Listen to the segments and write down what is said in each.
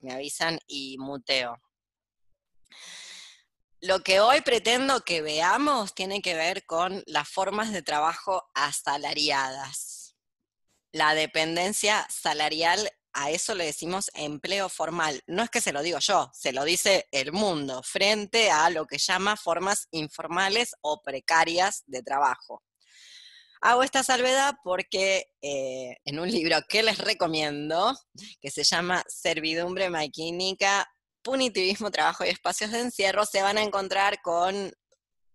me avisan y muteo. Lo que hoy pretendo que veamos tiene que ver con las formas de trabajo asalariadas. La dependencia salarial, a eso le decimos empleo formal. No es que se lo digo yo, se lo dice el mundo frente a lo que llama formas informales o precarias de trabajo. Hago esta salvedad porque eh, en un libro que les recomiendo, que se llama Servidumbre Maquínica punitivismo, trabajo y espacios de encierro, se van a encontrar con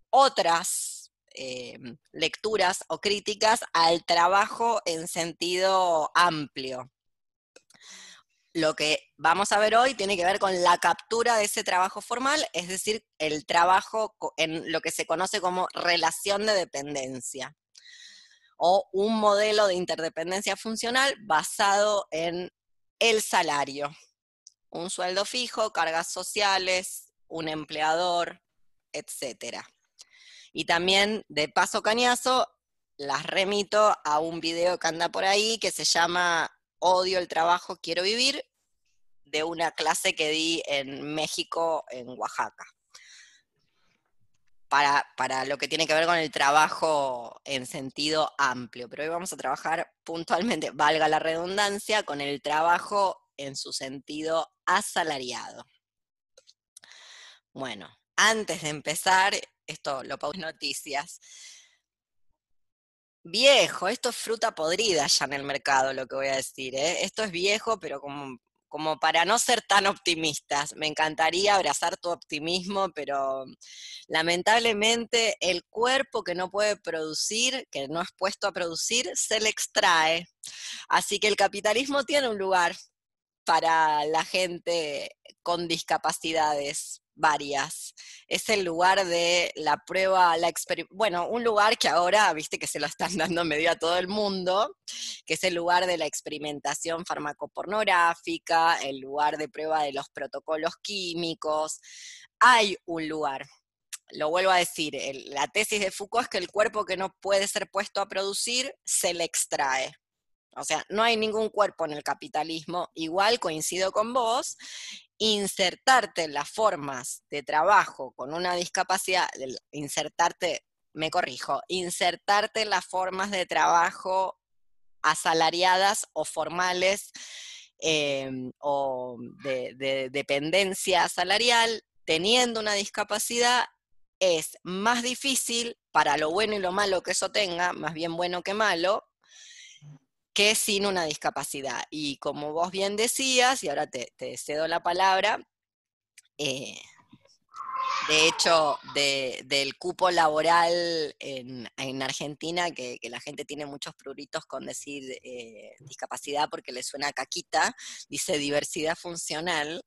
otras eh, lecturas o críticas al trabajo en sentido amplio. Lo que vamos a ver hoy tiene que ver con la captura de ese trabajo formal, es decir, el trabajo en lo que se conoce como relación de dependencia o un modelo de interdependencia funcional basado en el salario un sueldo fijo, cargas sociales, un empleador, etc. Y también, de paso cañazo, las remito a un video que anda por ahí que se llama Odio el trabajo, quiero vivir, de una clase que di en México, en Oaxaca. Para, para, lo que tiene que ver con el trabajo en sentido amplio. Pero hoy vamos a trabajar puntualmente, valga la redundancia, con el trabajo en su sentido asalariado. Bueno, antes de empezar, esto lo en noticias. Viejo, esto es fruta podrida ya en el mercado, lo que voy a decir. ¿eh? Esto es viejo, pero como, como para no ser tan optimistas. Me encantaría abrazar tu optimismo, pero lamentablemente el cuerpo que no puede producir, que no es puesto a producir, se le extrae. Así que el capitalismo tiene un lugar para la gente con discapacidades varias. Es el lugar de la prueba, la bueno, un lugar que ahora, viste que se lo están dando medio a todo el mundo, que es el lugar de la experimentación farmacopornográfica, el lugar de prueba de los protocolos químicos. Hay un lugar. Lo vuelvo a decir, la tesis de Foucault es que el cuerpo que no puede ser puesto a producir se le extrae. O sea, no hay ningún cuerpo en el capitalismo. Igual coincido con vos, insertarte en las formas de trabajo con una discapacidad, insertarte, me corrijo, insertarte en las formas de trabajo asalariadas o formales em, o de dependencia salarial, teniendo una discapacidad, es más difícil para lo bueno y lo malo que eso tenga, más bien bueno que malo, que sin una discapacidad. Y como vos bien decías, y ahora te, cedo la palabra, eh, de hecho, del cupo laboral en, Argentina, que, la gente tiene muchos pruritos con decir eh, discapacidad porque le suena caquita, dice diversidad funcional,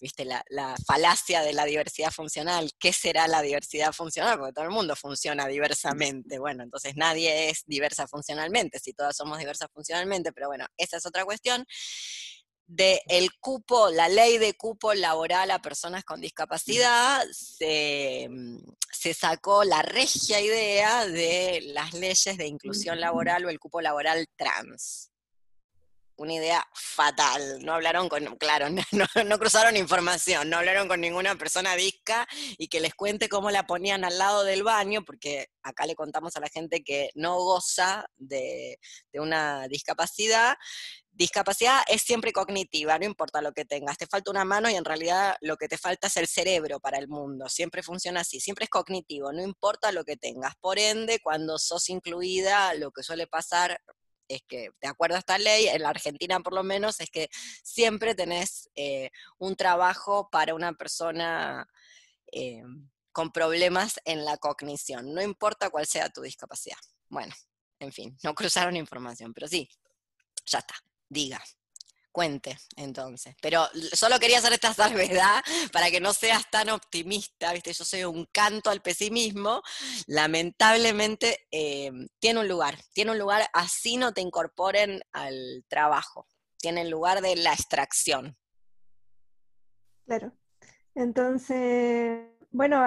viste, la, falacia de la diversidad funcional, ¿qué será la diversidad funcional? Porque todo el mundo funciona diversamente, bueno, entonces nadie es diversa funcionalmente, si todas somos diversas funcionalmente, pero bueno, esa es otra cuestión del el cupo, la ley de cupo laboral a personas con discapacidad, mm, se, sacó la regia idea de las leyes de inclusión laboral o el cupo laboral trans. Una idea fatal. No hablaron con, claro, no, cruzaron información, no hablaron con ninguna persona disca y que les cuente cómo la ponían al lado del baño, porque acá le contamos a la gente que no goza de, de una discapacidad discapacidad es siempre cognitiva, no importa lo que tengas, te falta una mano y en realidad lo que te falta es el cerebro para el mundo, siempre funciona así, siempre es cognitivo, no importa lo que tengas. Por ende, cuando sos incluida, lo que suele pasar es que, de acuerdo a esta ley, en la Argentina por lo menos, es que siempre tenés eh, un trabajo para una persona eh, con problemas en la cognición, no importa cuál sea tu discapacidad. Bueno, en fin, no cruzaron información, pero sí, ya está diga, cuente entonces. Pero solo quería hacer esta salvedad para que no seas tan optimista, ¿viste? Yo soy un canto al pesimismo. Lamentablemente eh, tiene un lugar, tiene un lugar, así no te incorporen al trabajo. Tiene el lugar de la extracción. Claro. Entonces, bueno,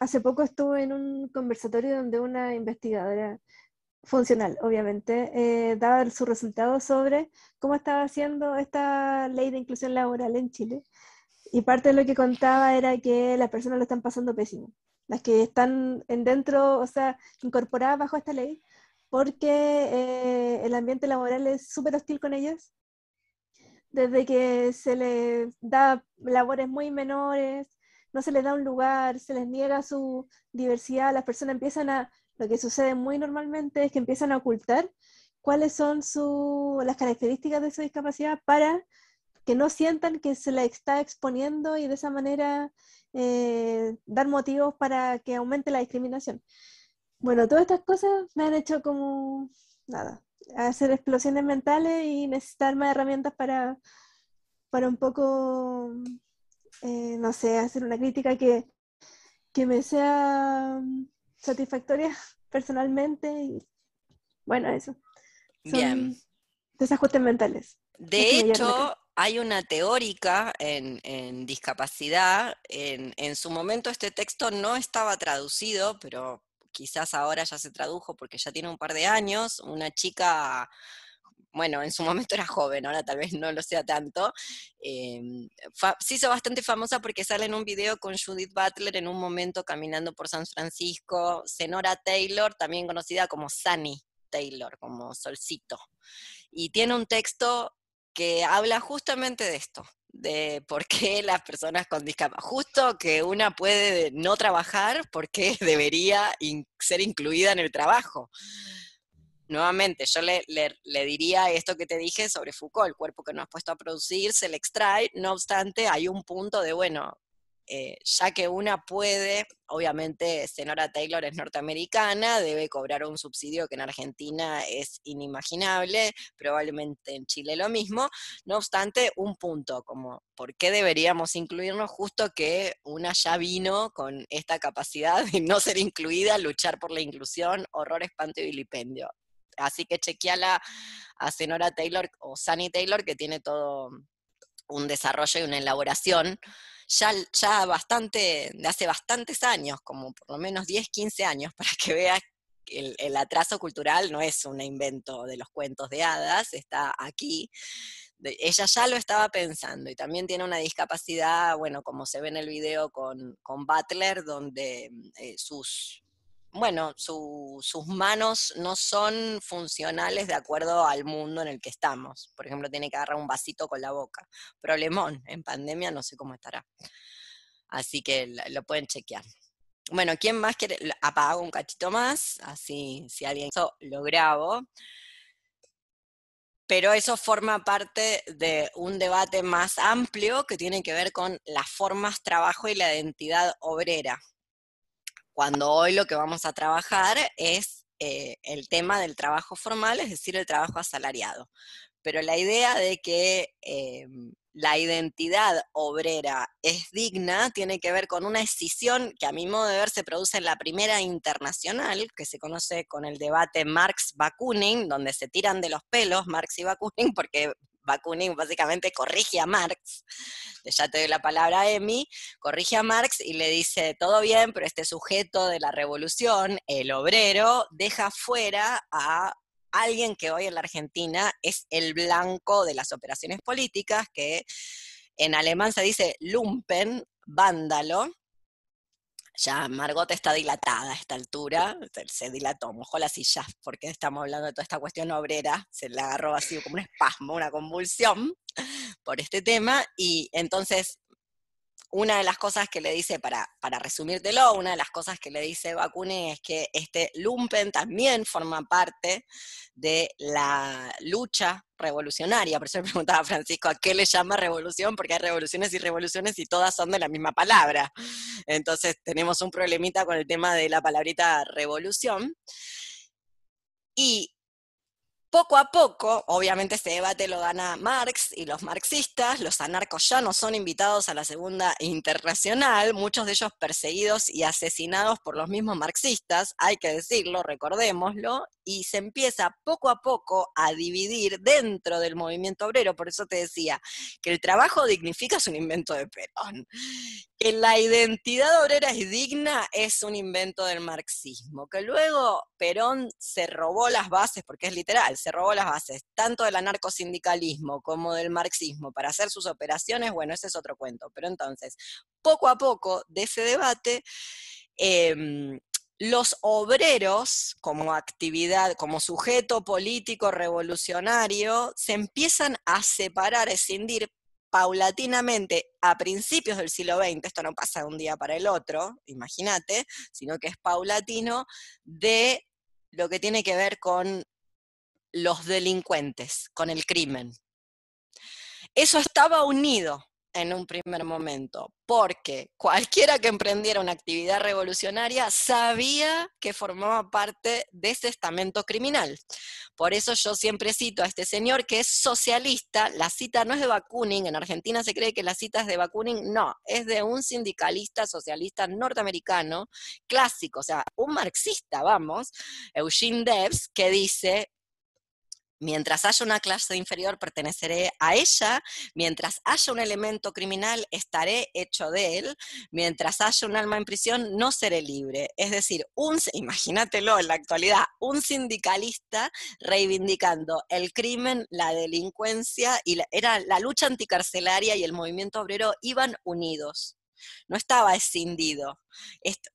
hace poco estuve en un conversatorio donde una investigadora funcional, obviamente, eh, daba sus resultados sobre cómo estaba haciendo esta ley de inclusión laboral en Chile. Y parte de lo que contaba era que las personas lo están pasando pésimo. Las que están en dentro, o sea, incorporadas bajo esta ley, porque eh, el ambiente laboral es súper hostil con ellas. Desde que se les da labores muy menores, no se les da un lugar, se les niega su diversidad, las personas empiezan a lo que sucede muy normalmente es que empiezan a ocultar cuáles son las características de su discapacidad para que no sientan que se la está exponiendo y de esa manera eh, dar motivos para que aumente la discriminación. Bueno, todas estas cosas me han hecho como, nada, hacer explosiones mentales y necesitar más herramientas para, para un poco, eh, no sé, hacer una crítica que, que me sea satisfactoria personalmente y bueno, eso. Bien. Desajustes mentales. De hecho, hay una teórica en, discapacidad. En, en, su momento este texto no estaba traducido, pero quizás ahora ya se tradujo porque ya tiene un par de años. Una chica bueno, en su momento era joven, ahora tal vez no lo sea tanto, em, se hizo bastante famosa porque sale en un video con Judith Butler en un momento caminando por San Francisco, Senora Taylor, también conocida como Sunny Taylor, como Solcito, y tiene un texto que habla justamente de esto, de por qué las personas con discapacidad, justo que una puede no trabajar, porque debería ser incluida en el trabajo nuevamente, yo le, diría esto que te dije sobre Foucault, el cuerpo que no has puesto a producir se le extrae, no obstante, hay un punto de, bueno, eh, ya que una puede, obviamente Senora Taylor es norteamericana, debe cobrar un subsidio que en Argentina es inimaginable, probablemente en Chile lo mismo, no obstante, un punto, como, ¿por qué deberíamos incluirnos justo que una ya vino con esta capacidad de no ser incluida, luchar por la inclusión, horror, espanto y vilipendio? Así que chequeala a Senora Taylor o Sunny Taylor, que tiene todo un desarrollo y una elaboración ya, ya bastante, de hace bastantes años, como por lo menos 10, 15 años, para que veas que el, atraso cultural no es un invento de los cuentos de hadas, está aquí. ella ya lo estaba pensando y también tiene una discapacidad, bueno, como se ve en el video con, con Butler, donde eh, sus bueno, sus manos no son funcionales de acuerdo al mundo en el que estamos. Por ejemplo, tiene que agarrar un vasito con la boca. Problemón, en pandemia no sé cómo estará. Así que lo pueden chequear. Bueno, ¿quién más quiere? Apago un cachito más, así si alguien eso lo grabo. Pero eso forma parte de un debate más amplio que tiene que ver con las formas trabajo y la identidad obrera cuando hoy lo que vamos a trabajar es eh, el tema del trabajo formal, es decir, el trabajo asalariado. Pero la idea de que eh, la identidad obrera es digna tiene que ver con una escisión que a mi modo de ver se produce en la primera internacional, que se conoce con el debate Marx-Bakunin, donde se tiran de los pelos Marx y Bakunin, porque Bakunin básicamente corrige a Marx, ya te doy la palabra a Emi, corrige a Marx y le dice, todo bien, pero este sujeto de la revolución, el obrero, deja fuera a alguien que hoy en la Argentina es el blanco de las operaciones políticas, que en alemán se dice lumpen, vándalo, ya Margot está dilatada a esta altura, se dilató, mojó la silla, porque estamos hablando de toda esta cuestión obrera, se le agarró así como un espasmo, una convulsión por este tema, y entonces una de las cosas que le dice, para, para resumírtelo, una de las cosas que le dice Bakune es que este lumpen también forma parte de la lucha revolucionaria. Por eso le preguntaba a Francisco, ¿a qué le llama revolución? Porque hay revoluciones y revoluciones y todas son de la misma palabra. Entonces tenemos un problemita con el tema de la palabrita revolución. Y Poco a poco, obviamente este debate lo gana Marx y los marxistas, los anarcos ya no son invitados a la Segunda Internacional, muchos de ellos perseguidos y asesinados por los mismos marxistas, hay que decirlo, recordémoslo, y se empieza poco a poco a dividir dentro del movimiento obrero, por eso te decía que el trabajo dignifica es un invento de Perón, que la identidad obrera es digna es un invento del marxismo, que luego Perón se robó las bases, porque es literal, se robó las bases tanto del anarcosindicalismo como del marxismo para hacer sus operaciones, bueno, ese es otro cuento, pero entonces, poco a poco de ese debate, em, los obreros como actividad, como sujeto político revolucionario, se empiezan a separar, a escindir paulatinamente a principios del siglo XX, esto no pasa de un día para el otro, imagínate, sino que es paulatino, de lo que tiene que ver con los delincuentes, con el crimen. Eso estaba unido en un primer momento, porque cualquiera que emprendiera una actividad revolucionaria sabía que formaba parte de ese estamento criminal. Por eso yo siempre cito a este señor que es socialista, la cita no es de Bakunin, en Argentina se cree que la cita es de Bakunin, no, es de un sindicalista socialista norteamericano clásico, o sea, un marxista, vamos, Eugene Debs, que dice, Mientras haya una clase inferior, perteneceré a ella. Mientras haya un elemento criminal, estaré hecho de él. Mientras haya un alma en prisión, no seré libre. Es decir, un, imagínatelo en la actualidad, un sindicalista reivindicando el crimen, la delincuencia, y era la lucha anticarcelaria y el movimiento obrero iban unidos no estaba escindido.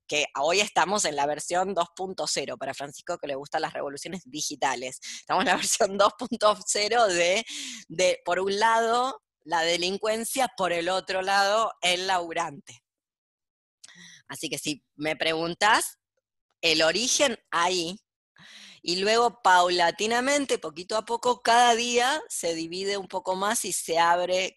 que hoy estamos en la versión 2.0, para Francisco que le gustan las revoluciones digitales. Estamos en la versión 2.0 de, de, por un lado, la delincuencia, por el otro lado, el laburante. Así que si me preguntas, el origen ahí, y luego paulatinamente, poquito a poco, cada día se divide un poco más y se abre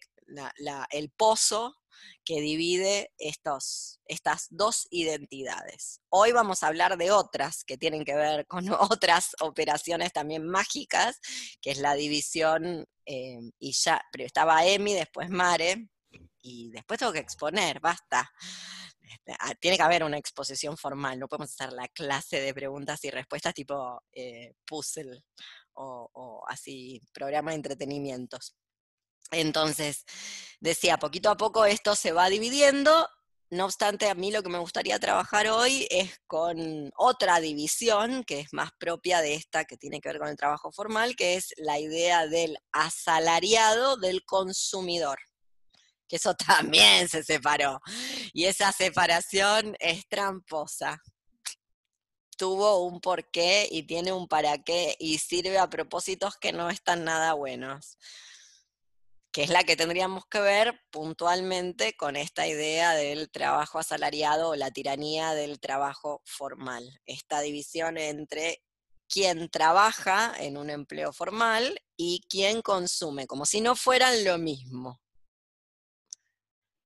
el pozo que divide estos, estas dos identidades. Hoy vamos a hablar de otras que tienen que ver con otras operaciones también mágicas, que es la división, eh, y ya, pero estaba Emi, después Mare, y después tengo que exponer, basta. Este, ah, tiene que haber una exposición formal, no podemos hacer la clase de preguntas y respuestas tipo eh, puzzle o, o así, programa de entretenimientos. Entonces, decía, poquito a poco esto se va dividiendo, no obstante, a mí lo que me gustaría trabajar hoy es con otra división que es más propia de esta, que tiene que ver con el trabajo formal, que es la idea del asalariado del consumidor, que eso también se separó. Y esa separación es tramposa. Tuvo un porqué y tiene un para qué y sirve a propósitos que no están nada buenos que es la que tendríamos que ver puntualmente con esta idea del trabajo asalariado o la tiranía del trabajo formal. Esta división entre quien trabaja en un empleo formal y quien consume, como si no fueran lo mismo.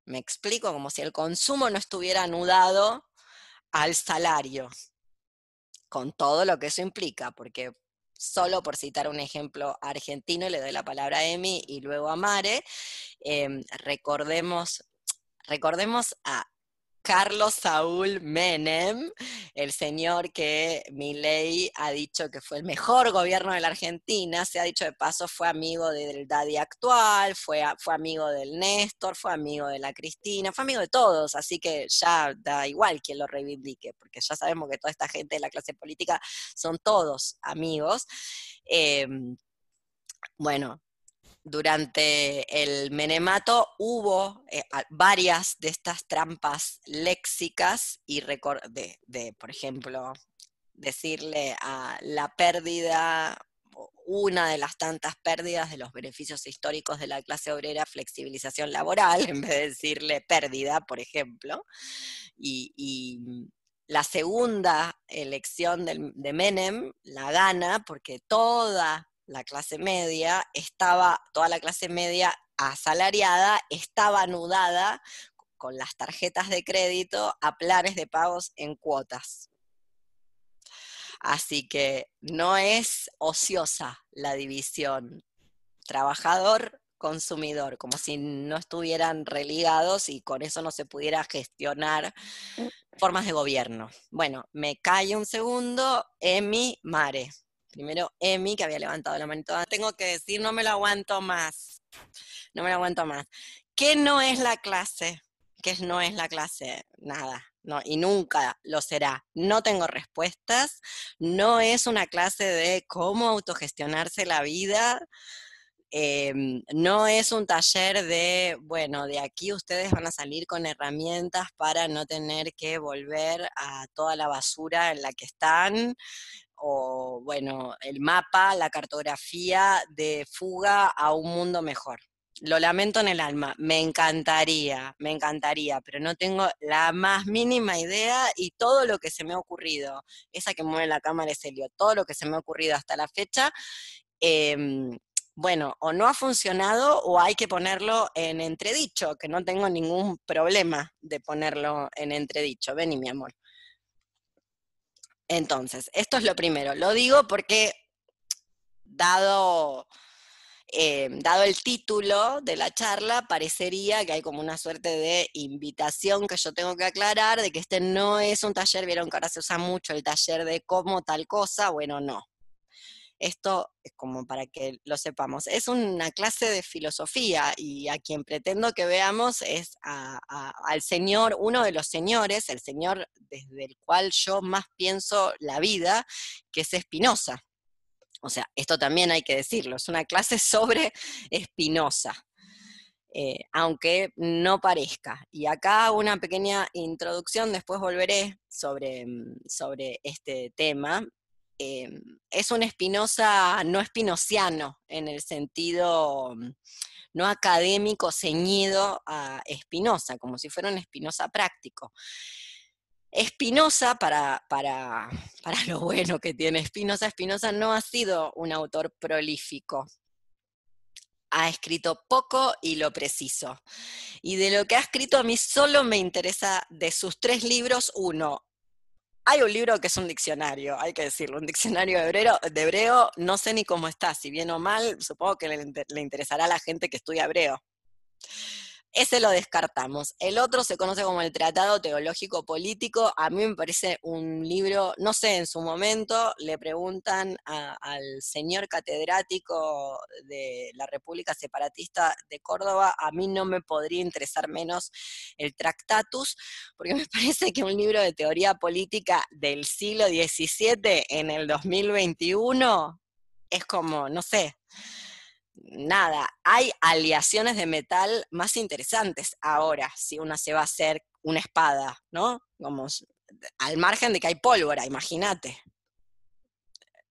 Me explico, como si el consumo no estuviera anudado al salario, con todo lo que eso implica, porque solo por citar un ejemplo argentino, le doy la palabra a Emi y luego a Mare, em, recordemos, recordemos a Carlos Saúl Menem, el señor que Milei ha dicho que fue el mejor gobierno de la Argentina, se ha dicho de paso, fue amigo del Daddy actual, fue, fue amigo del Néstor, fue amigo de la Cristina, fue amigo de todos, así que ya da igual quien lo reivindique, porque ya sabemos que toda esta gente de la clase política son todos amigos. Em, bueno, durante el menemato hubo eh, varias de estas trampas léxicas y de, de, por ejemplo, decirle a la pérdida, una de las tantas pérdidas de los beneficios históricos de la clase obrera, flexibilización laboral, en vez de decirle pérdida, por ejemplo. Y, la segunda elección de Menem la gana porque toda la clase media, estaba, toda la clase media asalariada estaba anudada con las tarjetas de crédito a planes de pagos en cuotas. Así que no es ociosa la división trabajador consumidor, como si no estuvieran religados y con eso no se pudiera gestionar formas de gobierno. Bueno, me cae un segundo, Emi Mare. Primero Emi, que había levantado la manito. Tengo que decir, no me lo aguanto más. No me lo aguanto más. ¿Qué no es la clase? ¿Qué no es la clase? Nada. No, y nunca lo será. No tengo respuestas. No es una clase de cómo autogestionarse la vida Em, no es un taller de, bueno, de aquí ustedes van a salir con herramientas para no tener que volver a toda la basura en la que están, o bueno, el mapa, la cartografía de fuga a un mundo mejor. Lo lamento en el alma, me encantaría, me encantaría, pero no tengo la más mínima idea y todo lo que se me ha ocurrido, esa que mueve la cámara es todo lo que se me ha ocurrido hasta la fecha, em, bueno, o no ha funcionado o hay que ponerlo en entredicho, que no tengo ningún problema de ponerlo en entredicho. Vení, mi amor. Entonces, esto es lo primero. Lo digo porque, dado, eh, dado el título de la charla, parecería que hay como una suerte de invitación que yo tengo que aclarar, de que este no es un taller, vieron que ahora se usa mucho el taller de cómo tal cosa, bueno, no. Esto es como para que lo sepamos. Es una clase de filosofía y a quien pretendo que veamos es al señor, uno de los señores, el señor desde el cual yo más pienso la vida, que es Espinosa. O sea, esto también hay que decirlo, es una clase sobre Espinosa. Eh, aunque no parezca. Y acá una pequeña introducción, después volveré sobre, mm, sobre este tema, Em, es un Espinosa no espinociano, en el sentido mm, no académico ceñido a Espinosa, como si fuera un Espinosa práctico. Espinosa, para, para, para lo bueno que tiene Espinosa, Espinosa no ha sido un autor prolífico, ha escrito poco y lo preciso. Y de lo que ha escrito a mí solo me interesa de sus tres libros, uno, hay un libro que es un diccionario, hay que decirlo, un diccionario de hebreo, de hebreo no sé ni cómo está, si bien o mal, supongo que le, le interesará a la gente que estudia hebreo. Ese lo descartamos. El otro se conoce como el Tratado Teológico Político. A mí me parece un libro, no sé, en su momento le preguntan al señor catedrático de la República Separatista de Córdoba, a mí no me podría interesar menos el Tractatus, porque me parece que un libro de teoría política del siglo XVII en el 2021 es como, no sé, nada, hay aleaciones de metal más interesantes ahora, si una se va a hacer una espada, ¿no? Como al margen de que hay pólvora, imagínate.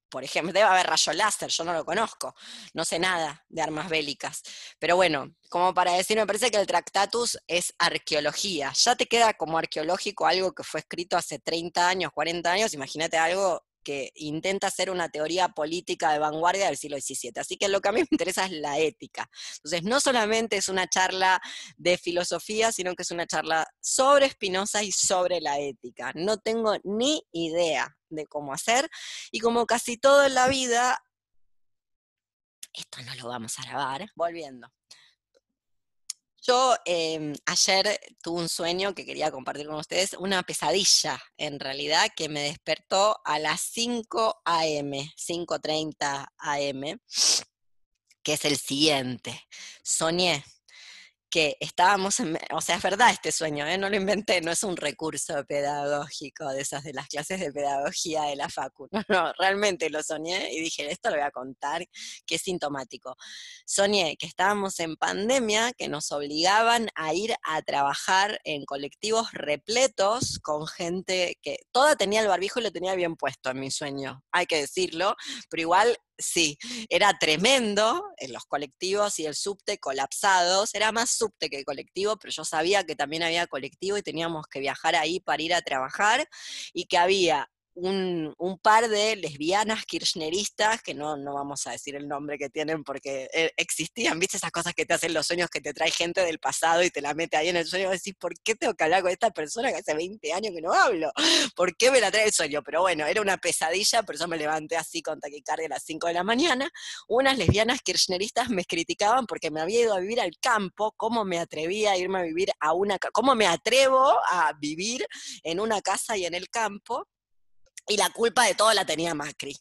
Por ejemplo, debe haber rayo láser, yo no lo conozco, no sé nada de armas bélicas. Pero bueno, como para decir, me parece que el Tractatus es arqueología. Ya te queda como arqueológico algo que fue escrito hace 30 años, 40 años, imagínate algo que intenta hacer una teoría política de vanguardia del siglo XVII. Así que lo que a mí me interesa es la ética. Entonces, no solamente es una charla de filosofía, sino que es una charla sobre Spinoza y sobre la ética. No tengo ni idea de cómo hacer y como casi todo en la vida, esto no lo vamos a grabar, volviendo. Yo em, ayer tuve un sueño que quería compartir con ustedes, una pesadilla en realidad que me despertó a las 5 a.m., 5.30 a.m., que es el siguiente. Soñé que estábamos, en, o sea, es verdad este sueño, ¿eh? no lo inventé, no es un recurso pedagógico de esas de las clases de pedagogía de la Facu, no, no, realmente lo soñé y dije, esto lo voy a contar, que es sintomático. Soñé que estábamos en pandemia, que nos obligaban a ir a trabajar en colectivos repletos con gente que toda tenía el barbijo y lo tenía bien puesto en mi sueño, hay que decirlo, pero igual Sí, era tremendo en los colectivos y el subte colapsados. Era más subte que colectivo, pero yo sabía que también había colectivo y teníamos que viajar ahí para ir a trabajar y que había un, par de lesbianas kirchneristas, que no, no vamos a decir el nombre que tienen porque eh, existían, viste esas cosas que te hacen los sueños, que te trae gente del pasado y te la mete ahí en el sueño, y decís, ¿por qué tengo que hablar con esta persona que hace 20 años que no hablo? ¿Por qué me la trae el sueño? Pero bueno, era una pesadilla, por eso me levanté así con taquicardia a las 5 de la mañana. Unas lesbianas kirchneristas me criticaban porque me había ido a vivir al campo, cómo me atrevía a irme a vivir a una, cómo me atrevo a vivir en una casa y en el campo y la culpa de todo la tenía Macri.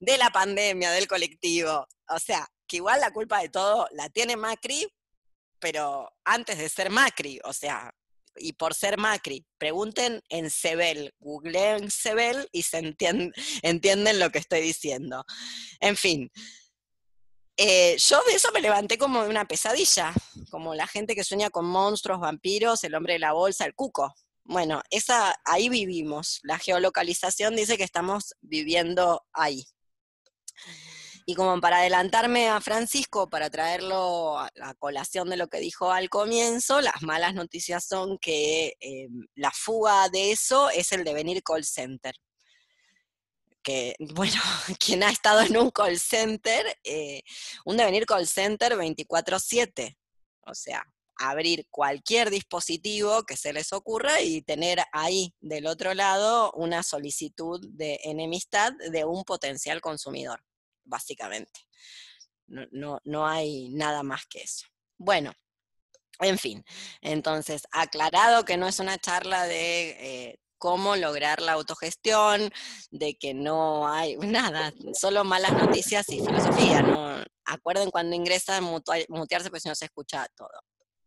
De la pandemia, del colectivo. O sea, que igual la culpa de todo la tiene Macri, pero antes de ser Macri, o sea, y por ser Macri. Pregunten en Sebel, googleen Sebel y se entienden, lo que estoy diciendo. En fin, eh, yo de eso me levanté como de una pesadilla, como la gente que sueña con monstruos, vampiros, el hombre de la bolsa, el cuco. Bueno, esa, ahí vivimos. La geolocalización dice que estamos viviendo ahí. Y como para adelantarme a Francisco, para traerlo a la colación de lo que dijo al comienzo, las malas noticias son que eh, la fuga de eso es el devenir call center. Que, bueno, quien ha estado en un call center, eh, un devenir call center 24/7. O sea, abrir cualquier dispositivo que se les ocurra y tener ahí del otro lado una solicitud de enemistad de un potencial consumidor, básicamente. No, no, hay nada más que eso. Bueno, en fin, entonces, aclarado que no es una charla de eh, cómo lograr la autogestión, de que no hay nada, solo malas noticias y filosofía. ¿no? Acuerden cuando ingresan mutearse, pues si no se escucha todo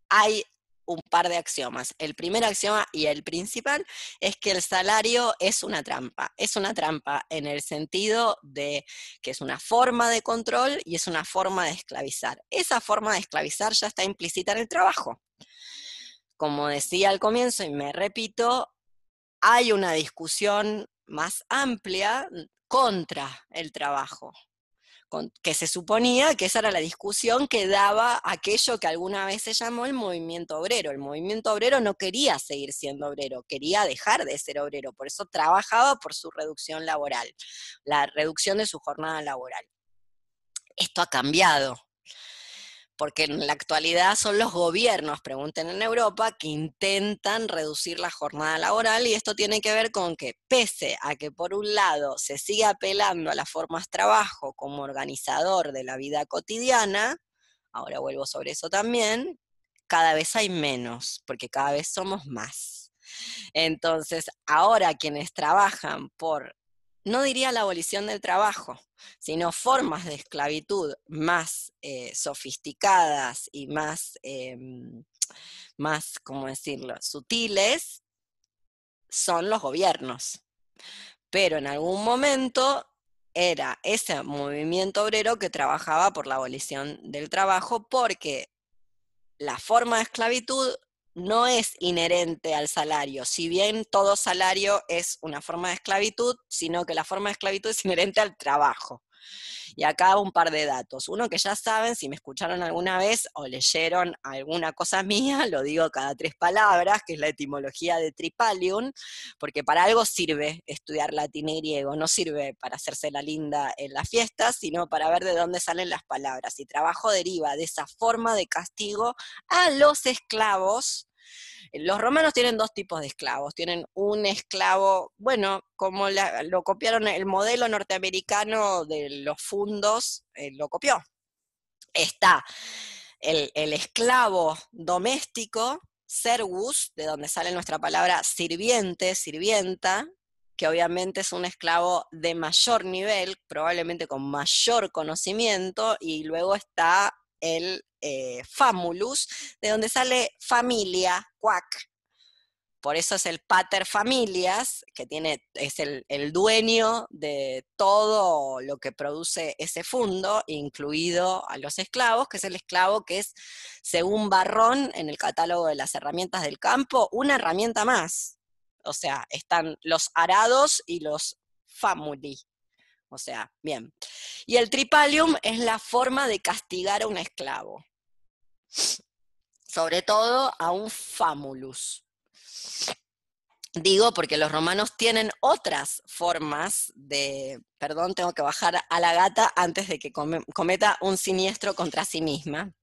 hay un par de axiomas. El primer axioma y el principal es que el salario es una trampa. Es una trampa en el sentido de que es una forma de control y es una forma de esclavizar. Esa forma de esclavizar ya está implícita en el trabajo. Como decía al comienzo y me repito, hay una discusión más amplia contra el trabajo que se suponía que esa era la discusión que daba aquello que alguna vez se llamó el movimiento obrero. El movimiento obrero no quería seguir siendo obrero, quería dejar de ser obrero, por eso trabajaba por su reducción laboral, la reducción de su jornada laboral. Esto ha cambiado porque en la actualidad son los gobiernos, pregunten en Europa, que intentan reducir la jornada laboral y esto tiene que ver con que pese a que por un lado se sigue apelando a las formas trabajo como organizador de la vida cotidiana, ahora vuelvo sobre eso también, cada vez hay menos, porque cada vez somos más. Entonces, ahora quienes trabajan por no diría la abolición del trabajo, sino formas de esclavitud más eh, sofisticadas y más, em, más, ¿cómo decirlo?, sutiles, son los gobiernos. Pero en algún momento era ese movimiento obrero que trabajaba por la abolición del trabajo porque la forma de esclavitud no es inherente al salario, si bien todo salario es una forma de esclavitud, sino que la forma de esclavitud es inherente al trabajo. Y acá un par de datos. Uno que ya saben, si me escucharon alguna vez o leyeron alguna cosa mía, lo digo cada tres palabras, que es la etimología de tripalium, porque para algo sirve estudiar latín y griego, no sirve para hacerse la linda en las fiestas, sino para ver de dónde salen las palabras. Y trabajo deriva de esa forma de castigo a los esclavos los romanos tienen dos tipos de esclavos. Tienen un esclavo, bueno, como lo copiaron el modelo norteamericano de los fundos, eh, lo copió. Está el, el esclavo doméstico, servus, de donde sale nuestra palabra sirviente, sirvienta, que obviamente es un esclavo de mayor nivel, probablemente con mayor conocimiento, y luego está el eh, famulus, de donde sale familia, cuac. Por eso es el pater familias, que tiene, es el, dueño de todo lo que produce ese fundo, incluido a los esclavos, que es el esclavo que es, según Barrón, en el catálogo de las herramientas del campo, una herramienta más. O sea, están los arados y los famuli, o sea, bien. Y el tripalium es la forma de castigar a un esclavo. Sobre todo a un famulus. Digo porque los romanos tienen otras formas de, perdón, tengo que bajar a la gata antes de que cometa un siniestro contra sí misma.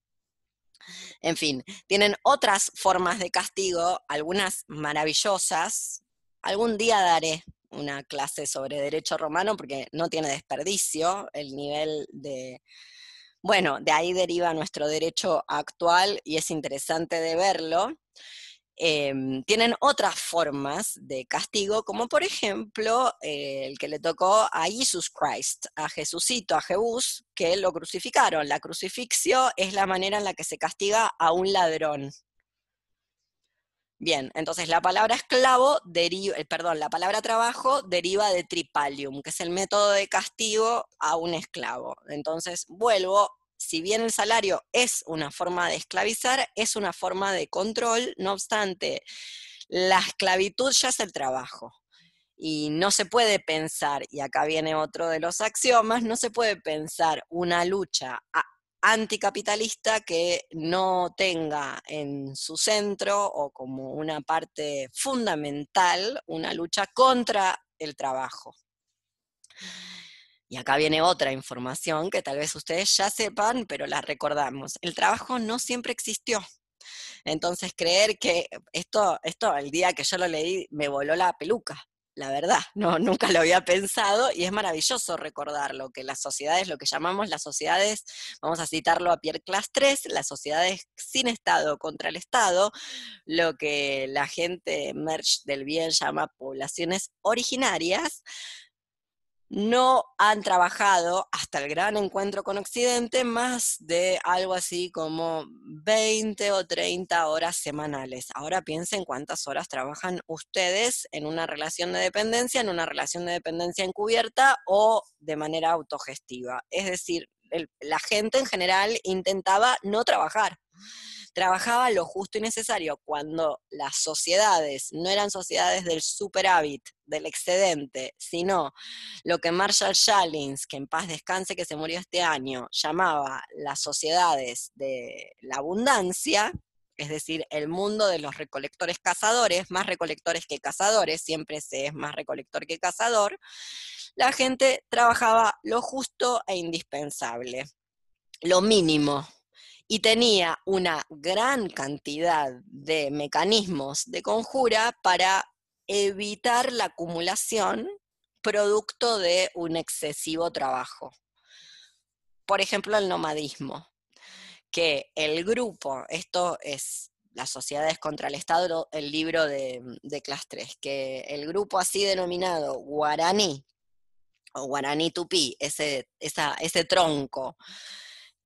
En fin, tienen otras formas de castigo, algunas maravillosas. Algún día daré una clase sobre derecho romano porque no tiene desperdicio el nivel de... Bueno, de ahí deriva nuestro derecho actual y es interesante de verlo. Em, tienen otras formas de castigo, como por ejemplo eh, el que le tocó a Jesus Christ, a Jesucito, a Jebús, que lo crucificaron. La crucifixio es la manera en la que se castiga a un ladrón. Bien, entonces la palabra esclavo deriva, eh, perdón, la palabra trabajo deriva de tripalium, que es el método de castigo a un esclavo. Entonces, vuelvo si bien el salario es una forma de esclavizar, es una forma de control, no obstante, la esclavitud ya es el trabajo. Y no se puede pensar, y acá viene otro de los axiomas, no se puede pensar una lucha anticapitalista que no tenga en su centro o como una parte fundamental una lucha contra el trabajo. Y acá viene otra información que tal vez ustedes ya sepan, pero la recordamos. El trabajo no siempre existió. Entonces, creer que esto, esto, el día que yo lo leí, me voló la peluca, la verdad, no, nunca lo había pensado y es maravilloso recordarlo, que las sociedades, lo que llamamos las sociedades, vamos a citarlo a Pierre Class 3, las sociedades sin Estado contra el Estado, lo que la gente Merch del bien llama poblaciones originarias, no han trabajado hasta el gran encuentro con Occidente más de algo así como 20 o 30 horas semanales. Ahora piensen cuántas horas trabajan ustedes en una relación de dependencia, en una relación de dependencia encubierta o de manera autogestiva. Es decir, la gente en general intentaba no trabajar trabajaba lo justo y necesario cuando las sociedades no eran sociedades del superávit, del excedente, sino lo que Marshall Shallings, que en paz descanse, que se murió este año, llamaba las sociedades de la abundancia, es decir, el mundo de los recolectores cazadores, más recolectores que cazadores, siempre se es más recolector que cazador, la gente trabajaba lo justo e indispensable, lo mínimo, y tenía una gran cantidad de mecanismos de conjura para evitar la acumulación producto de un excesivo trabajo. Por ejemplo, el nomadismo, que el grupo, esto es las sociedades contra el Estado, el libro de, de Class 3, que el grupo así denominado guaraní, o guaraní tupí, ese, ese tronco,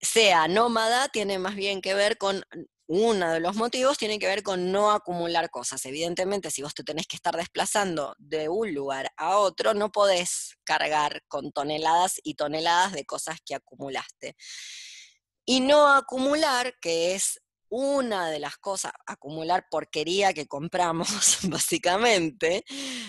sea nómada tiene más bien que ver con uno de los motivos tiene que ver con no acumular cosas. Evidentemente, si vos te tenés que estar desplazando de un lugar a otro, no podés cargar con toneladas y toneladas de cosas que acumulaste. Y no acumular, que es una de las cosas, acumular porquería que compramos, básicamente,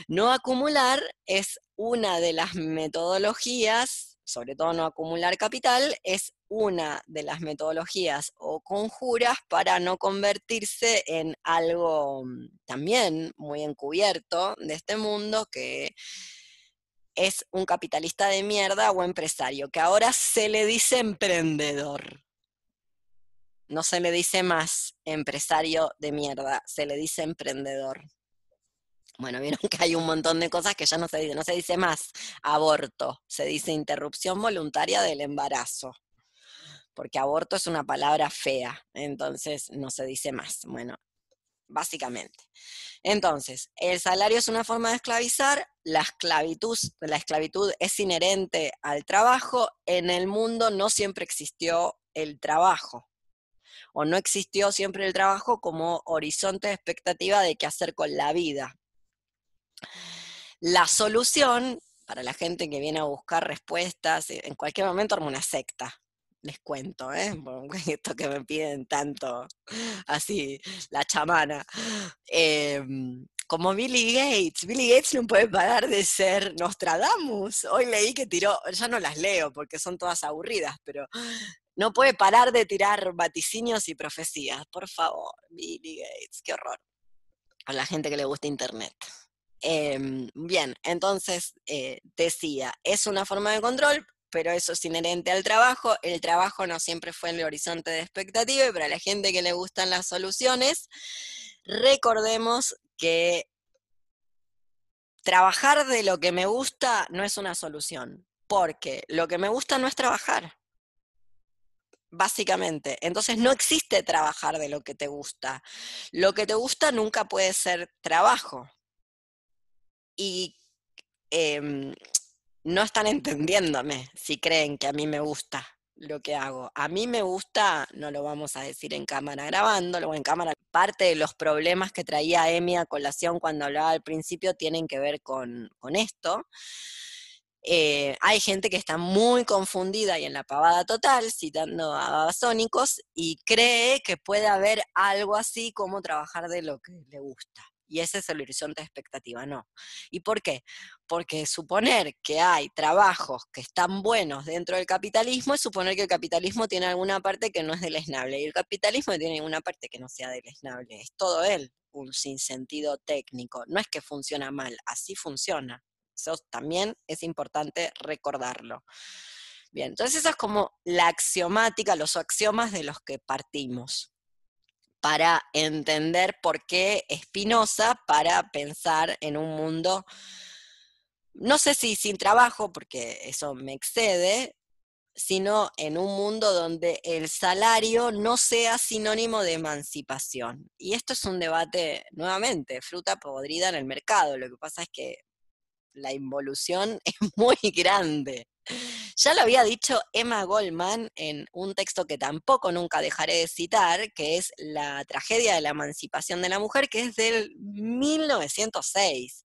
no acumular es una de las metodologías, sobre todo no acumular capital, es una de las metodologías o conjuras para no convertirse en algo mm, también muy encubierto de este mundo que es un capitalista de mierda o empresario, que ahora se le dice emprendedor. No se le dice más empresario de mierda, se le dice emprendedor. Bueno, vieron que hay un montón de cosas que ya no se dice, no se dice más aborto, se dice interrupción voluntaria del embarazo porque aborto es una palabra fea, entonces no se dice más. Bueno, básicamente. Entonces, el salario es una forma de esclavizar, la esclavitud, la esclavitud es inherente al trabajo, en el mundo no siempre existió el trabajo, o no existió siempre el trabajo como horizonte de expectativa de qué hacer con la vida. La solución para la gente que viene a buscar respuestas, en cualquier momento arma una secta, les cuento, ¿eh? esto que me piden tanto, así, la chamana. Em, como Billy Gates, Billy Gates no puede parar de ser Nostradamus. Hoy leí que tiró, ya no las leo porque son todas aburridas, pero no puede parar de tirar vaticinios y profecías. Por favor, Billy Gates, qué horror. A la gente que le gusta Internet. Em, bien, entonces eh, decía, es una forma de control, pero eso es inherente al trabajo. El trabajo no siempre fue en el horizonte de expectativa y para la gente que le gustan las soluciones, recordemos que trabajar de lo que me gusta no es una solución, porque lo que me gusta no es trabajar básicamente. Entonces no existe trabajar de lo que te gusta. Lo que te gusta nunca puede ser trabajo. Y em, no están entendiéndome si creen que a mí me gusta lo que hago. A mí me gusta, no lo vamos a decir en cámara grabando, luego en cámara. Parte de los problemas que traía Emi a colación cuando hablaba al principio tienen que ver con, con esto. Eh, hay gente que está muy confundida y en la pavada total, citando a Babasónicos, y cree que puede haber algo así como trabajar de lo que le gusta. Y ese es el horizonte de expectativa, no. ¿Y por qué? Porque suponer que hay trabajos que están buenos dentro del capitalismo es suponer que el capitalismo tiene alguna parte que no es deleznable. Y el capitalismo tiene ninguna parte que no sea deleznable. Es todo él un sinsentido técnico. No es que funciona mal, así funciona. Eso también es importante recordarlo. Bien, entonces esa es como la axiomática, los axiomas de los que partimos para entender por qué Spinoza, para pensar en un mundo, no sé si sin trabajo, porque eso me excede, sino en un mundo donde el salario no sea sinónimo de emancipación. Y esto es un debate, nuevamente, fruta podrida en el mercado. Lo que pasa es que la involución es muy grande. Ya lo había dicho Emma Goldman en un texto que tampoco nunca dejaré de citar, que es La tragedia de la emancipación de la mujer, que es del 1906,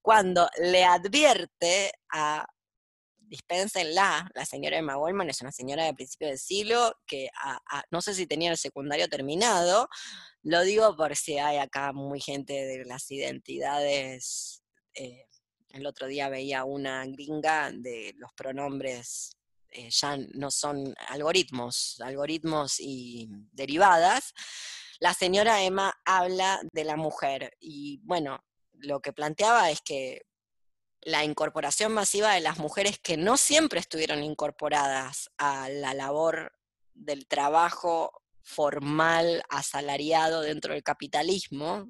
cuando le advierte a dispénsenla, la señora Emma Goldman es una señora de principio del siglo que no sé si tenía el secundario terminado, lo digo por si hay acá muy gente de las identidades eh, el otro día veía una gringa de los pronombres, eh, ya no son algoritmos, algoritmos y derivadas. La señora Emma habla de la mujer y bueno, lo que planteaba es que la incorporación masiva de las mujeres que no siempre estuvieron incorporadas a la labor del trabajo formal, asalariado dentro del capitalismo,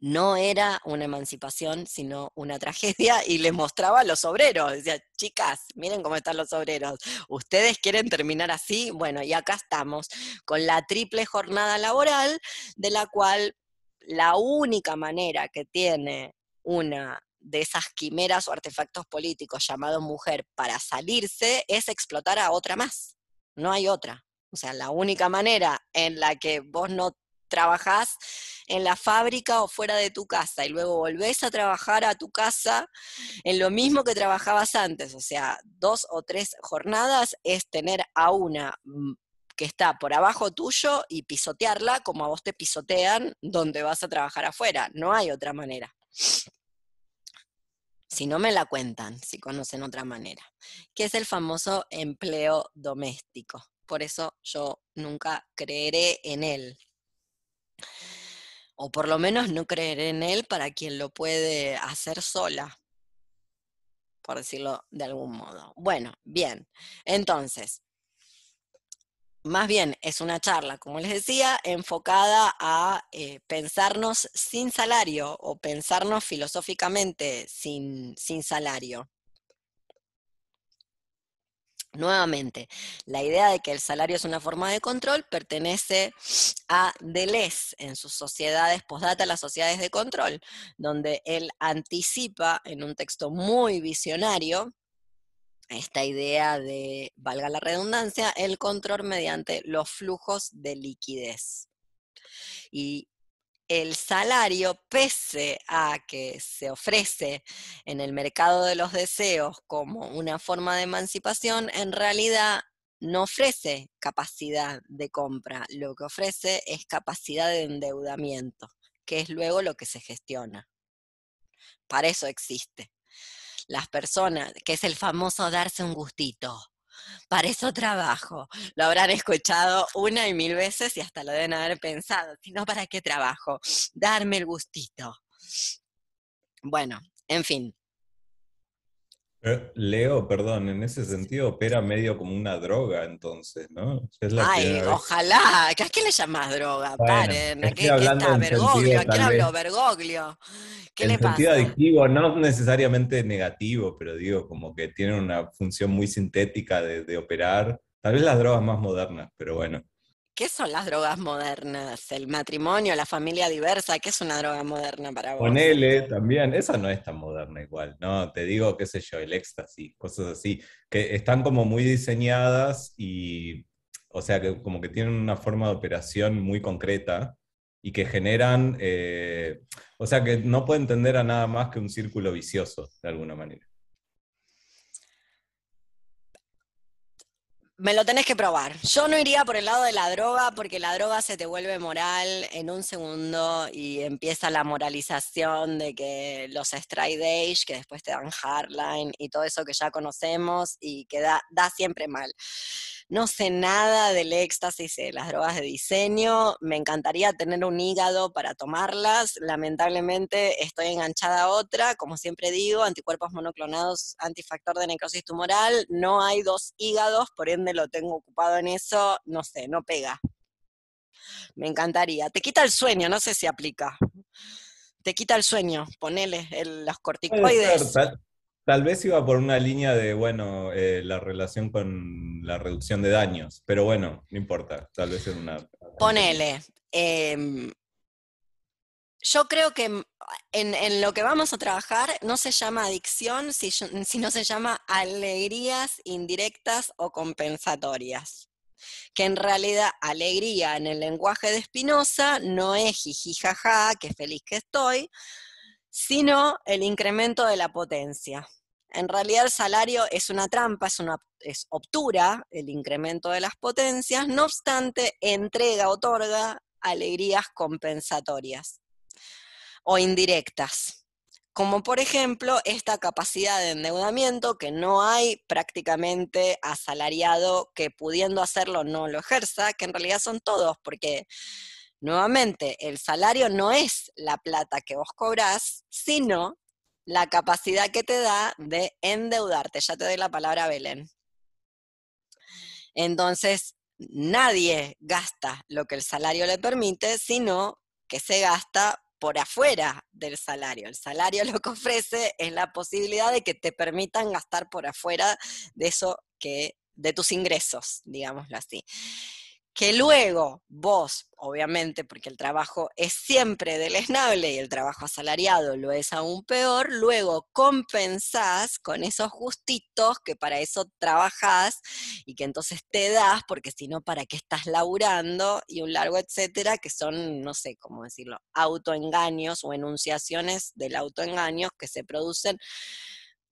no era una emancipación, sino una tragedia, y le mostraba a los obreros. Decía, chicas, miren cómo están los obreros. ¿Ustedes quieren terminar así? Bueno, y acá estamos, con la triple jornada laboral, de la cual la única manera que tiene una de esas quimeras o artefactos políticos llamados mujer para salirse es explotar a otra más. No hay otra. O sea, la única manera en la que vos no trabajás en la fábrica o fuera de tu casa y luego volvés a trabajar a tu casa en lo mismo que trabajabas antes, o sea, dos o tres jornadas es tener a una mm, que está por abajo tuyo y pisotearla como a vos te pisotean donde vas a trabajar afuera, no hay otra manera. Si no me la cuentan, si conocen otra manera, que es el famoso empleo doméstico. Por eso yo nunca creeré en él, o por lo menos no creer en él para quien lo puede hacer sola, por decirlo de algún modo. Bueno, bien, entonces, más bien es una charla, como les decía, enfocada a eh, pensarnos sin salario o pensarnos filosóficamente sin, sin salario. Nuevamente, la idea de que el salario es una forma de control pertenece a Deleuze en sus sociedades, postdata las sociedades de control, donde él anticipa en un texto muy visionario esta idea de, valga la redundancia, el control mediante los flujos de liquidez. Y el salario, pese a que se ofrece en el mercado de los deseos como una forma de emancipación, en realidad no ofrece capacidad de compra, lo que ofrece es capacidad de endeudamiento, que es luego lo que se gestiona. Para eso existe. Las personas, que es el famoso darse un gustito, para eso trabajo. Lo habrán escuchado una y mil veces y hasta lo deben haber pensado, si no, ¿para qué trabajo? Darme el gustito. Bueno, en fin. Leo, perdón, en ese sentido opera medio como una droga, entonces, ¿no? Ay, ojalá. ¿A qué le llamas droga? Paren. ¿Qué, ¿Qué está? ¿Bergoglio? ¿A quién habló? Bergoglio. ¿Qué le pasa? sentido adictivo, no necesariamente negativo, pero digo, como que tiene una función muy sintética de operar. Tal vez las drogas más modernas, pero bueno. ¿Qué son las drogas modernas? ¿El matrimonio, la familia diversa? ¿Qué es una droga moderna para vos? Ponele también, esa no es tan moderna igual, ¿no? Te digo, qué sé yo, el éxtasis, cosas así, que están como muy diseñadas y, o sea, que como que tienen una forma de operación muy concreta y que generan, eh, o sea, que no puede entender a nada más que un círculo vicioso, de alguna manera. Me lo tenés que probar. Yo no iría por el lado de la droga porque la droga se te vuelve moral en un segundo y empieza la moralización de que los straight age, que después te dan hardline y todo eso que ya conocemos y que da, da siempre mal. No sé nada del éxtasis y de las drogas de diseño. Me encantaría tener un hígado para tomarlas. Lamentablemente estoy enganchada a otra. Como siempre digo, anticuerpos monoclonados, antifactor de necrosis tumoral. No hay dos hígados, por ende lo tengo ocupado en eso. No sé, no pega. Me encantaría. Te quita el sueño, no sé si aplica. Te quita el sueño, ponele los corticoides. Tal vez iba por una línea de, bueno, eh, la relación con la reducción de daños, pero bueno, no importa, tal vez es una... Ponele. Em, yo creo que en, lo que vamos a trabajar no se llama adicción, sino se llama alegrías indirectas o compensatorias. Que en realidad alegría en el lenguaje de Spinoza no es jijijaja, que feliz que estoy, sino el incremento de la potencia. En realidad el salario es una trampa, es una es obtura el incremento de las potencias, no obstante, entrega, otorga alegrías compensatorias o indirectas, como por ejemplo esta capacidad de endeudamiento que no hay prácticamente asalariado que pudiendo hacerlo no lo ejerza, que en realidad son todos, porque nuevamente el salario no es la plata que vos cobrás, sino la capacidad que te da de endeudarte. Ya te doy la palabra, Belén. Entonces, nadie gasta lo que el salario le permite, sino que se gasta por afuera del salario. El salario lo que ofrece es la posibilidad de que te permitan gastar por afuera de eso que de tus ingresos, digámoslo así que luego vos, obviamente, porque el trabajo es siempre deleznable y el trabajo asalariado lo es aún peor, luego compensás con esos justitos que para eso trabajás y que entonces te das, porque si no, ¿para qué estás laburando? Y un largo etcétera, que son, no sé cómo decirlo, autoengaños o enunciaciones del autoengaño que se producen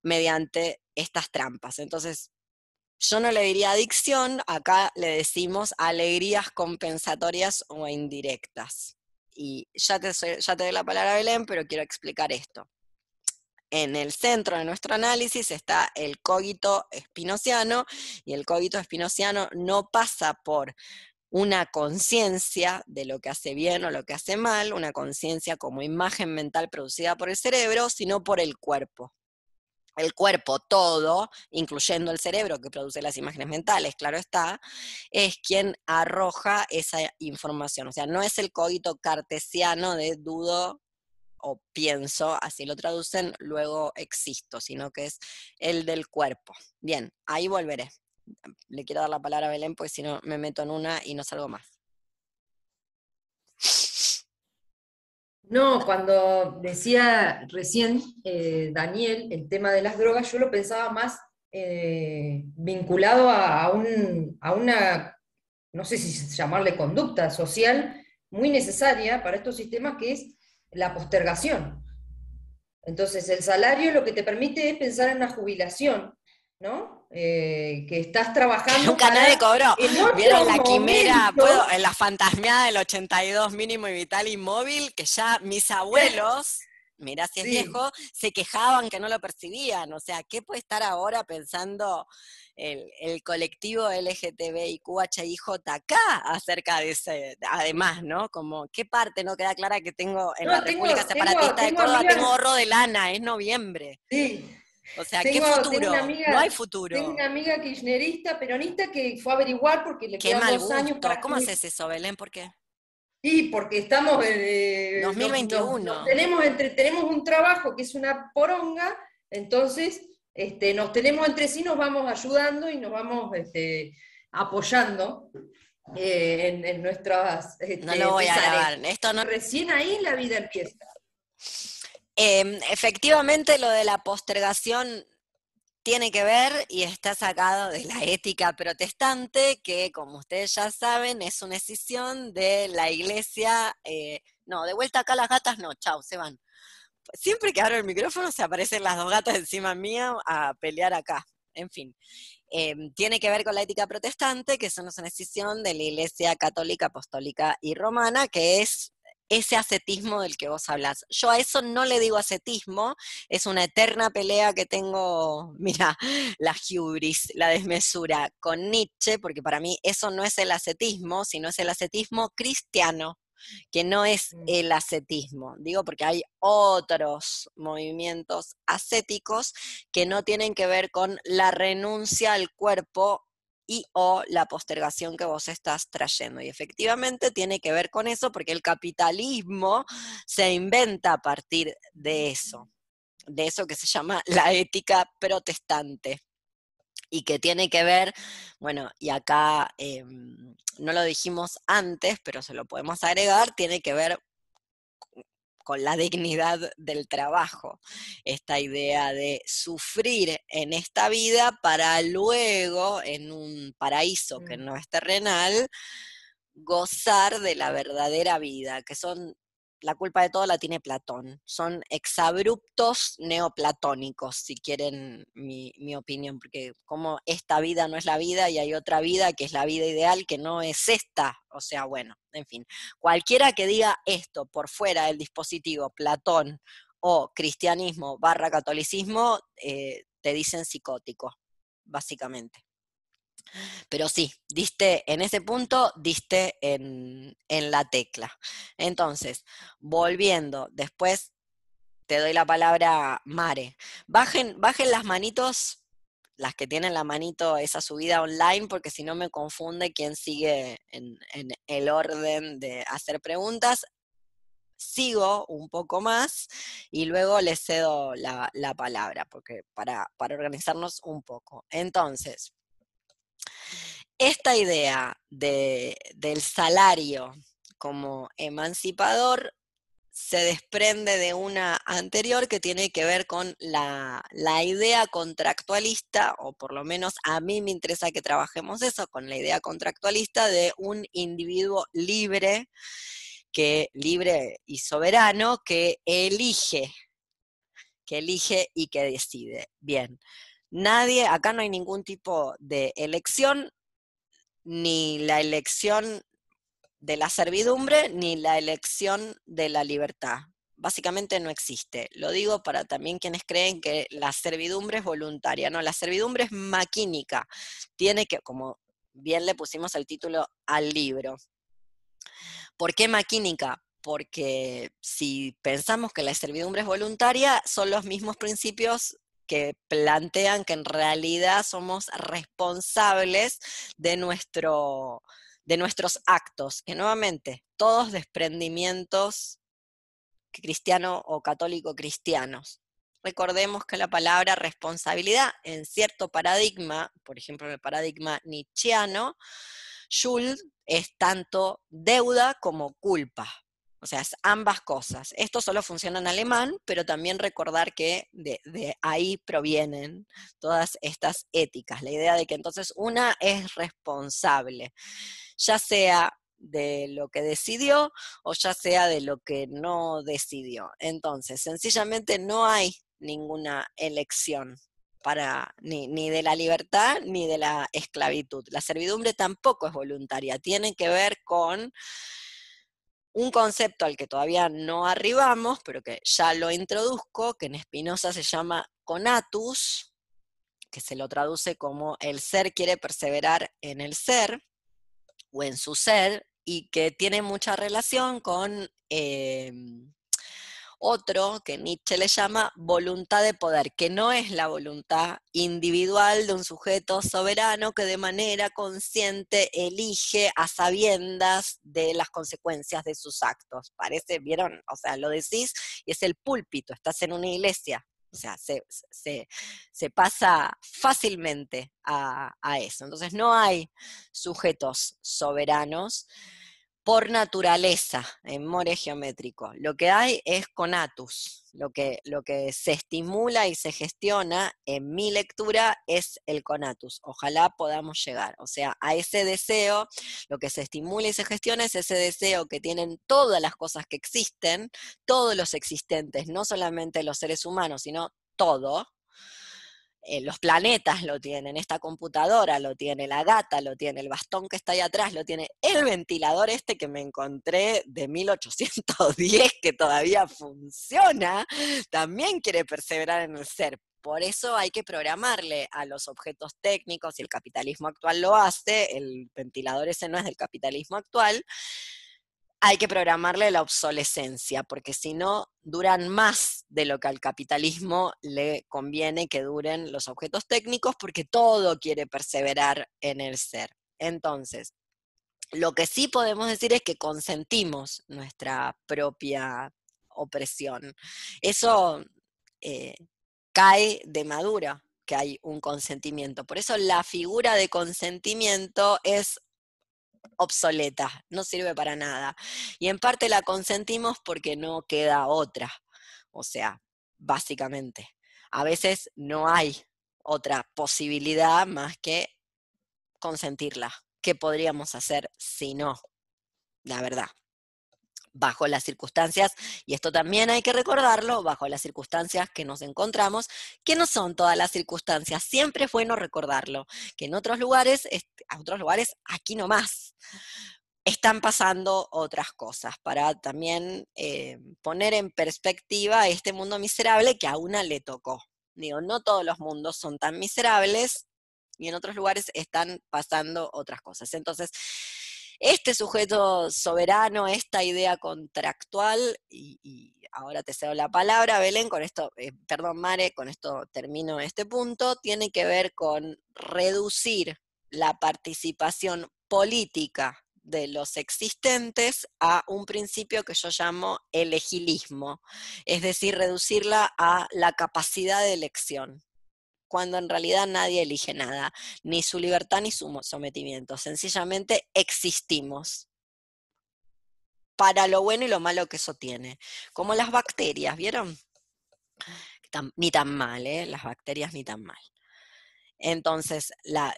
mediante estas trampas. Entonces, yo no le diría adicción, acá le decimos alegrías compensatorias o indirectas. Y ya te, doy la palabra, Belén, pero quiero explicar esto. En el centro de nuestro análisis está el cogito espinociano y el cogito espinociano no pasa por una conciencia de lo que hace bien o lo que hace mal, una conciencia como imagen mental producida por el cerebro, sino por el cuerpo el cuerpo todo, incluyendo el cerebro que produce las imágenes mentales, claro está, es quien arroja esa información. O sea, no es el cogito cartesiano de dudo o pienso, así lo traducen, luego existo, sino que es el del cuerpo. Bien, ahí volveré. Le quiero dar la palabra a Belén, porque si no me meto en una y no salgo más. No, cuando decía recién eh, Daniel el tema de las drogas, yo lo pensaba más eh, vinculado a, una, no sé si llamarle conducta social muy necesaria para estos sistemas, que es la postergación. Entonces, el salario lo que te permite es pensar en una jubilación, ¿no? Eh, que estás trabajando. Nunca nadie cobró. ¿Vieron la quimera, puedo, en la fantasmeada del 82 mínimo y vital inmóvil? Que ya mis abuelos mirá si es Sí. viejo, se quejaban que no lo percibían. O sea, ¿qué puede estar ahora pensando el, el colectivo LGTBIQHIJK acerca de ese, además, ¿no? Como, ¿qué parte no queda clara que tengo en No, la tengo- República tengo- Separatista de Córdoba? amigas- Tengo gorro de lana, es noviembre. Sí. O sea, Tengo- ¿qué futuro? amiga- no hay futuro. Tengo una amiga kirchnerista, peronista, que fue a averiguar porque le quedan dos años para ¿Cómo haces eso, Belén? ¿Por qué? Sí, porque estamos en eh, nos- 2021. nos- nos tenemos, entre, tenemos un trabajo que es una poronga, entonces este, nos tenemos entre sí, nos vamos ayudando y nos vamos este, apoyando eh, en, en nuestras. No este, lo voy a grabar. Esto no Recién ahí la vida empieza. Em, efectivamente, lo de la postergación tiene que ver y está sacado de la ética protestante, que como ustedes ya saben, es una escisión de la iglesia. eh, no, de vuelta acá las gatas no, chau, se van. Siempre que abro el micrófono se aparecen las dos gatas encima mía a pelear acá. En fin, em, tiene que ver con la ética protestante, que es una escisión de la iglesia católica, apostólica y romana, que es ese ascetismo del que vos hablas. Yo a eso no le digo ascetismo, es una eterna pelea que tengo, mira, la hubris, la desmesura con Nietzsche, porque para mí eso no es el ascetismo, sino es el ascetismo cristiano, que no es Mm. el ascetismo. Digo porque hay otros movimientos ascéticos que no tienen que ver con la renuncia al cuerpo y o la postergación que vos estás trayendo. Y efectivamente tiene que ver con eso porque el capitalismo se inventa a partir de eso, de eso que se llama la ética protestante y que tiene que ver, bueno, y acá em, no lo dijimos antes, pero se lo podemos agregar, tiene que ver con la dignidad del trabajo, esta idea de sufrir en esta vida para luego, en un paraíso que Mm. no es terrenal, gozar de la verdadera vida, que son, la culpa de todo la tiene Platón, son exabruptos neoplatónicos, si quieren mi, mi opinión, porque como esta vida no es la vida y hay otra vida que es la vida ideal, que no es esta, o sea, bueno, en fin, cualquiera que diga esto por fuera del dispositivo Platón o cristianismo barra catolicismo, eh, te dicen psicótico, básicamente. Pero sí, diste en ese punto, diste en, en la tecla. Entonces, volviendo, después te doy la palabra Mare. Bajen, bajen las manitos, las que tienen la manito esa subida online, porque si no me confunde quién sigue en, en el orden de hacer preguntas. Sigo un poco más y luego les cedo la, la palabra, porque para, para organizarnos un poco. Entonces, esta idea de, del salario como emancipador se desprende de una anterior que tiene que ver con la, la, idea contractualista, o por lo menos a mí me interesa que trabajemos eso, con la idea contractualista de un individuo libre, que, libre y soberano, que elige, que elige y que decide. Bien, nadie, acá no hay ningún tipo de elección, ni la elección de la servidumbre ni la elección de la libertad. Básicamente no existe. Lo digo para también quienes creen que la servidumbre es voluntaria. No, la servidumbre es maquínica. Tiene que, como bien le pusimos el título al libro. ¿Por qué maquínica? Porque si pensamos que la servidumbre es voluntaria, son los mismos principios que plantean que en realidad somos responsables de, nuestro, de nuestros actos, que nuevamente, todos desprendimientos cristiano o católico cristianos. Recordemos que la palabra responsabilidad en cierto paradigma, por ejemplo en el paradigma nietzscheano, Schuld es tanto deuda como culpa. O sea, es ambas cosas. Esto solo funciona en alemán, pero también recordar que de, ahí provienen todas estas éticas. La idea de que entonces una es responsable, ya sea de lo que decidió o ya sea de lo que no decidió. Entonces, sencillamente no hay ninguna elección para ni, ni, de la libertad ni de la esclavitud. La servidumbre tampoco es voluntaria, tiene que ver con un concepto al que todavía no arribamos, pero que ya lo introduzco, que en Spinoza se llama conatus, que se lo traduce como el ser quiere perseverar en el ser o en su ser, y que tiene mucha relación con em, otro que Nietzsche le llama voluntad de poder, que no es la voluntad individual de un sujeto soberano que de manera consciente elige a sabiendas de las consecuencias de sus actos. Parece, vieron, o sea, lo decís y es el púlpito, estás en una iglesia, o sea, se, pasa fácilmente a, a, eso. Entonces no hay sujetos soberanos por naturaleza en more geométrico. Lo que hay es conatus. Lo que, lo que se estimula y se gestiona en mi lectura es el conatus. Ojalá podamos llegar. O sea, a ese deseo, lo que se estimula y se gestiona es ese deseo que tienen todas las cosas que existen, todos los existentes, no solamente los seres humanos, sino todo, eh, los planetas lo tienen, esta computadora lo tiene, la gata lo tiene, el bastón que está ahí atrás lo tiene, el ventilador este que me encontré de 1810 que todavía funciona, también quiere perseverar en el ser. Por eso hay que programarle a los objetos técnicos, y el capitalismo actual lo hace, el ventilador ese no es del capitalismo actual, hay que programarle la obsolescencia, porque si no, duran más de lo que al capitalismo le conviene que duren los objetos técnicos, porque todo quiere perseverar en el ser. Entonces, lo que sí podemos decir es que consentimos nuestra propia opresión. Eso eh, cae de madura que hay un consentimiento. Por eso la figura de consentimiento es obsoleta, no sirve para nada. Y en parte la consentimos porque no queda otra. O sea, básicamente, a veces no hay otra posibilidad más que consentirla. ¿Qué podríamos hacer si no? La verdad bajo las circunstancias, y esto también hay que recordarlo, bajo las circunstancias que nos encontramos, que no son todas las circunstancias, siempre es bueno recordarlo, que en otros lugares, a otros lugares, aquí nomás, están pasando otras cosas, para también eh, poner en perspectiva este mundo miserable que a una le tocó. Digo, no todos los mundos son tan miserables y en otros lugares están pasando otras cosas. Entonces, este sujeto soberano, esta idea contractual, y, ahora te cedo la palabra, Belén, con esto, eh, perdón, Mare, con esto termino este punto, tiene que ver con reducir la participación política de los existentes a un principio que yo llamo elegilismo, es decir, reducirla a la capacidad de elección cuando en realidad nadie elige nada, ni su libertad ni su sometimiento, sencillamente existimos para lo bueno y lo malo que eso tiene. Como las bacterias, ¿vieron? ni tan mal, ¿eh? Las bacterias ni tan mal. Entonces, la,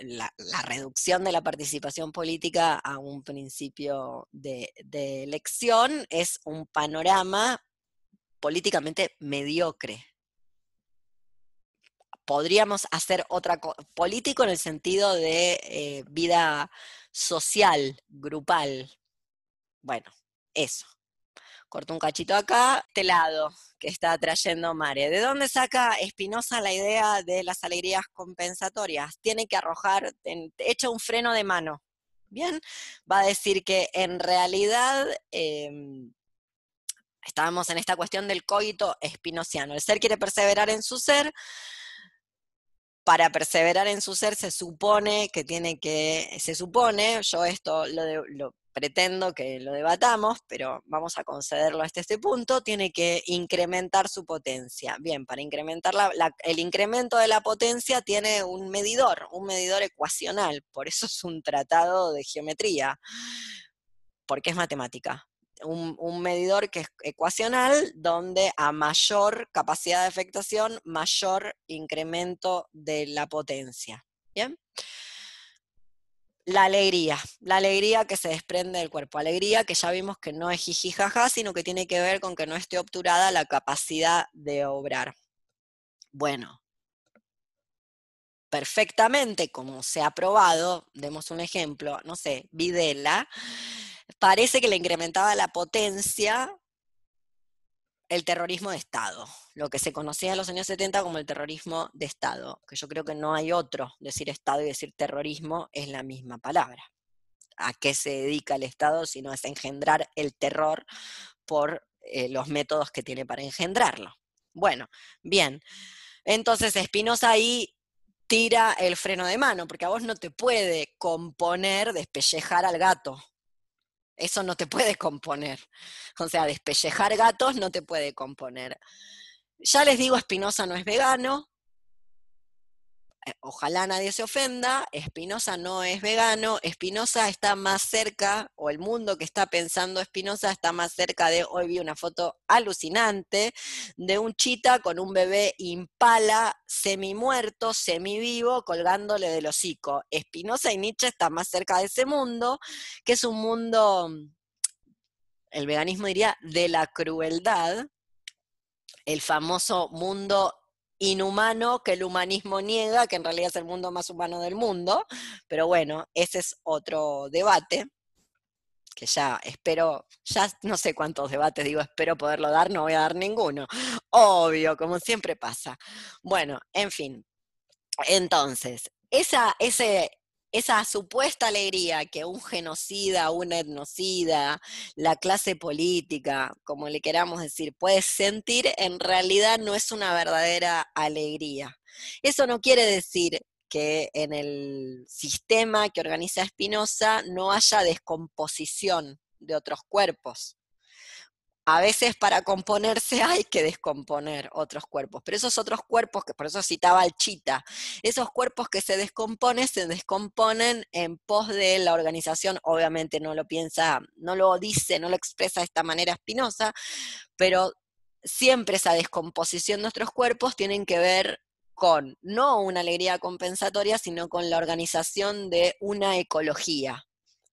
reducción de la participación política a un principio de, de elección es un panorama políticamente mediocre, podríamos hacer otra cosa, político en el sentido de eh, vida social, grupal. Bueno, eso. Corto un cachito acá, este lado que está trayendo Mare. ¿De dónde saca Espinosa la idea de las alegrías compensatorias? Tiene que arrojar, echa un freno de mano. Bien, va a decir que en realidad em, estábamos en esta cuestión del coito espinociano. El ser quiere perseverar en su ser, para perseverar en su ser se supone que tiene que, se supone, yo esto lo, pretendo que lo debatamos, pero vamos a concederlo hasta este punto, tiene que incrementar su potencia. Bien, para incrementar el incremento de la potencia tiene un medidor, un medidor ecuacional, por eso es un tratado de geometría, porque es matemática un, medidor que es ecuacional, donde a mayor capacidad de afectación, mayor incremento de la potencia. ¿Bien? La alegría, la alegría que se desprende del cuerpo, alegría que ya vimos que no es jijijaja, sino que tiene que ver con que no esté obturada la capacidad de obrar. Bueno, perfectamente, como se ha probado, demos un ejemplo, no sé, Videla, parece que le incrementaba la potencia el terrorismo de Estado, lo que se conocía en los años 70 como el terrorismo de Estado, que yo creo que no hay otro, decir Estado y decir terrorismo es la misma palabra. ¿A qué se dedica el Estado sino es engendrar el terror por eh, los métodos que tiene para engendrarlo? Bueno, bien. Entonces Espinosa ahí tira el freno de mano, porque a vos no te puede componer despellejar al gato, eso no te puede componer. O sea, despellejar gatos no te puede componer. Ya les digo, Espinosa no es vegano. Eh, ojalá nadie se ofenda. Espinosa no es vegano. Espinosa está más cerca, o el mundo que está pensando Espinosa está más cerca de. Hoy vi una foto alucinante de un chita con un bebé impala, semi muerto, semi vivo, colgándole del hocico. Espinosa y Nietzsche están más cerca de ese mundo, que es un mundo, el veganismo diría, de la crueldad, el famoso mundo inhumano que el humanismo niega, que en realidad es el mundo más humano del mundo, pero bueno, ese es otro debate que ya espero, ya no sé cuántos debates digo, espero poderlo dar, no voy a dar ninguno. Obvio, como siempre pasa. Bueno, en fin. Entonces, esa, ese, esa supuesta alegría que un genocida, un etnocida, la clase política, como le queramos decir, puede sentir, en realidad no es una verdadera alegría. Eso no quiere decir que en el sistema que organiza Spinoza no haya descomposición de otros cuerpos a veces para componerse hay que descomponer otros cuerpos, pero esos otros cuerpos, que por eso citaba al chita, esos cuerpos que se descomponen, se descomponen en pos de la organización, obviamente no lo piensa, no lo dice, no lo expresa de esta manera Espinosa, pero siempre esa descomposición de nuestros cuerpos tienen que ver con no una alegría compensatoria, sino con la organización de una ecología,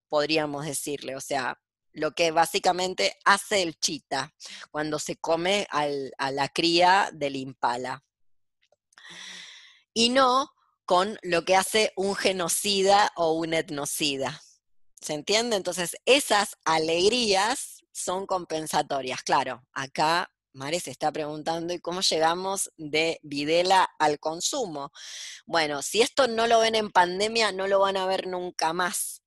podríamos decirle, o sea, lo que básicamente hace el chita cuando se come a la cría del impala. Y no con lo que hace un genocida o un etnocida. ¿Se entiende? Entonces, esas alegrías son compensatorias. Claro, acá Mare se está preguntando, ¿y cómo llegamos de Videla al consumo? Bueno, si esto no lo ven en pandemia, no lo van a ver nunca más.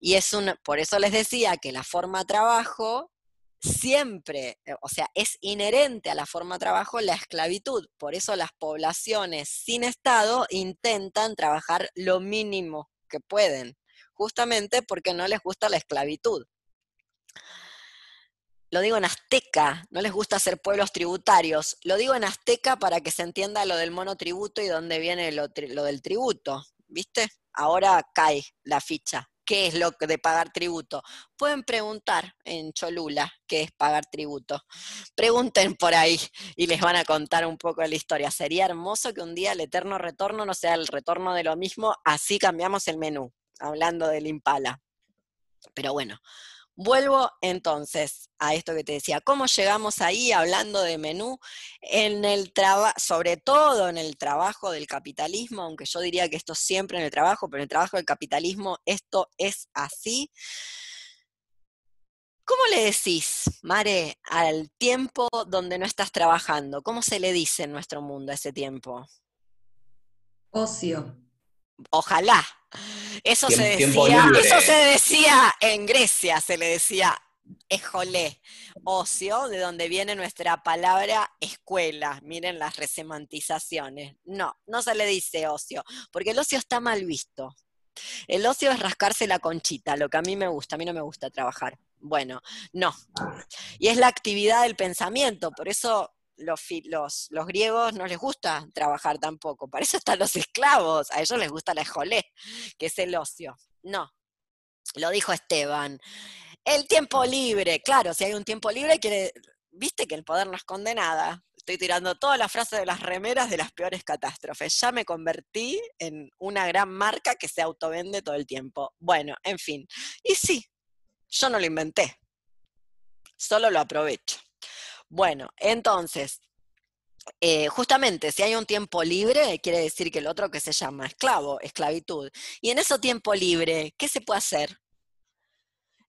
Y es un, por eso les decía que la forma trabajo siempre, eh, o sea, es inherente a la forma trabajo la esclavitud. Por eso las poblaciones sin Estado intentan trabajar lo mínimo que pueden, justamente porque no les gusta la esclavitud. Lo digo en azteca, no les gusta ser pueblos tributarios. Lo digo en azteca para que se entienda lo del monotributo y dónde viene lo del tributo. ¿Viste? Ahora cae la ficha qué es lo de pagar tributo. Pueden preguntar en Cholula qué es pagar tributo. Pregunten por ahí y les van a contar un poco la historia. Sería hermoso que un día el eterno retorno no sea el retorno de lo mismo, así cambiamos el menú, hablando del impala. Pero bueno, Vuelvo entonces a esto que te decía, ¿cómo llegamos ahí hablando de menú? En el sobre todo en el trabajo del capitalismo, aunque yo diría que esto siempre en el trabajo, pero en el trabajo del capitalismo esto es así. ¿Cómo le decís, Mare, al tiempo donde no estás trabajando? ¿Cómo se le dice en nuestro mundo a ese tiempo? Ocio. Ojalá. Eso se decía, eso se decía en Grecia, se le decía ejolé, ocio, de donde viene nuestra palabra escuela. Miren las resemantizaciones. No, no se le dice ocio, porque el ocio está mal visto. El ocio es rascarse la conchita, lo que a mí me gusta, a mí no me gusta trabajar. Bueno, no. Y es la actividad del pensamiento, por eso los, los, griegos no les gusta trabajar tampoco, para eso están los esclavos, a ellos les gusta la esjolé, que es el ocio. No, lo dijo Esteban. El tiempo libre, claro, si hay un tiempo libre, quiere, viste que el poder no esconde nada. Estoy tirando todas las frases de las remeras de las peores catástrofes. Ya me convertí en una gran marca que se autovende todo el tiempo. Bueno, en fin. Y sí, yo no lo inventé, solo lo aprovecho. Bueno, entonces, eh, justamente si hay un tiempo libre, quiere decir que el otro que se llama esclavo, esclavitud. Y en ese tiempo libre, ¿qué se puede hacer?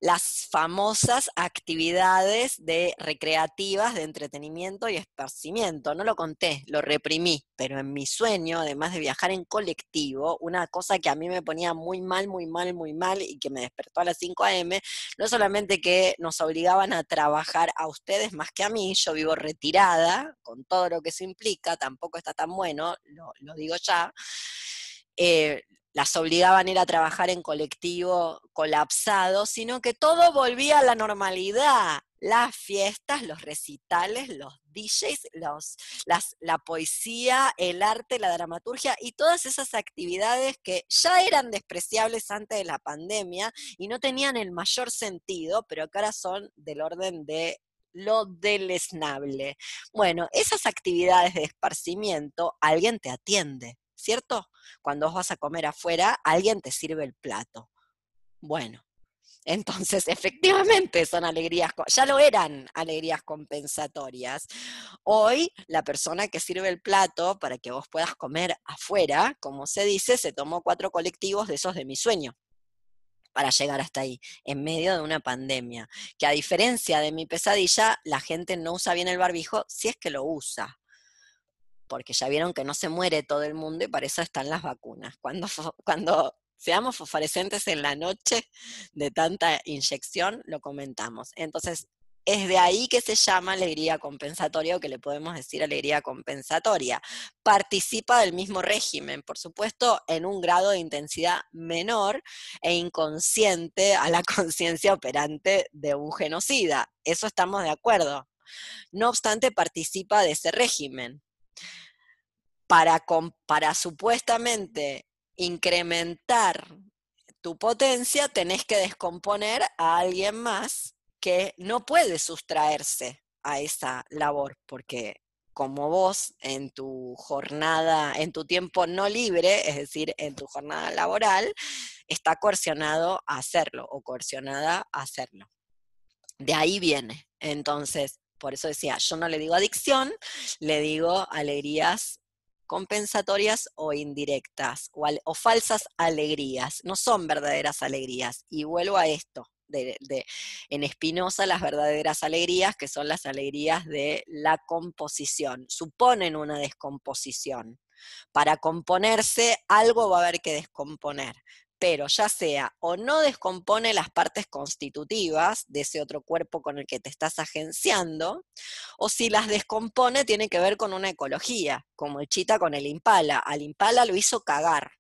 Las famosas actividades de recreativas de entretenimiento y esparcimiento. No lo conté, lo reprimí, pero en mi sueño, además de viajar en colectivo, una cosa que a mí me ponía muy mal, muy mal, muy mal y que me despertó a las 5 a.m., no solamente que nos obligaban a trabajar a ustedes más que a mí, yo vivo retirada, con todo lo que eso implica, tampoco está tan bueno, lo, digo ya. Eh, las obligaban a ir a trabajar en colectivo colapsado, sino que todo volvía a la normalidad. Las fiestas, los recitales, los DJs, los, las, la poesía, el arte, la dramaturgia y todas esas actividades que ya eran despreciables antes de la pandemia y no tenían el mayor sentido, pero que ahora son del orden de lo deleznable. Bueno, esas actividades de esparcimiento, alguien te atiende ¿cierto? Cuando vos vas a comer afuera, alguien te sirve el plato. Bueno, entonces, efectivamente son alegrías, ya lo eran alegrías compensatorias. Hoy, la persona que sirve el plato para que vos puedas comer afuera, como se dice, se tomó cuatro colectivos de esos de mi sueño para llegar hasta ahí, en medio de una pandemia. Que a diferencia de mi pesadilla, la gente no usa bien el barbijo si es que lo usa porque ya vieron que no se muere todo el mundo y para eso están las vacunas. Cuando, cuando seamos fosforescentes en la noche de tanta inyección, lo comentamos. Entonces, es de ahí que se llama alegría compensatoria o que le podemos decir alegría compensatoria. Participa del mismo régimen, por supuesto, en un grado de intensidad menor e inconsciente a la conciencia operante de un genocida. Eso estamos de acuerdo. No obstante, participa de ese régimen para, supuestamente incrementar tu potencia, tenés que descomponer a alguien más que no puede sustraerse a esa labor, porque como vos en tu jornada, en tu tiempo no libre, es decir, en tu jornada laboral, está coercionado a hacerlo o coercionada a hacerlo. De ahí viene. Entonces, por eso decía, yo no le digo adicción, le digo alegrías compensatorias o indirectas, o, falsas alegrías, no son verdaderas alegrías. Y vuelvo a esto, de, en Espinosa las verdaderas alegrías, que son las alegrías de la composición, suponen una descomposición. Para componerse algo va a haber que descomponer pero ya sea o no descompone las partes constitutivas de ese otro cuerpo con el que te estás agenciando, o si las descompone tiene que ver con una ecología, como el chita con el impala. Al impala lo hizo cagar.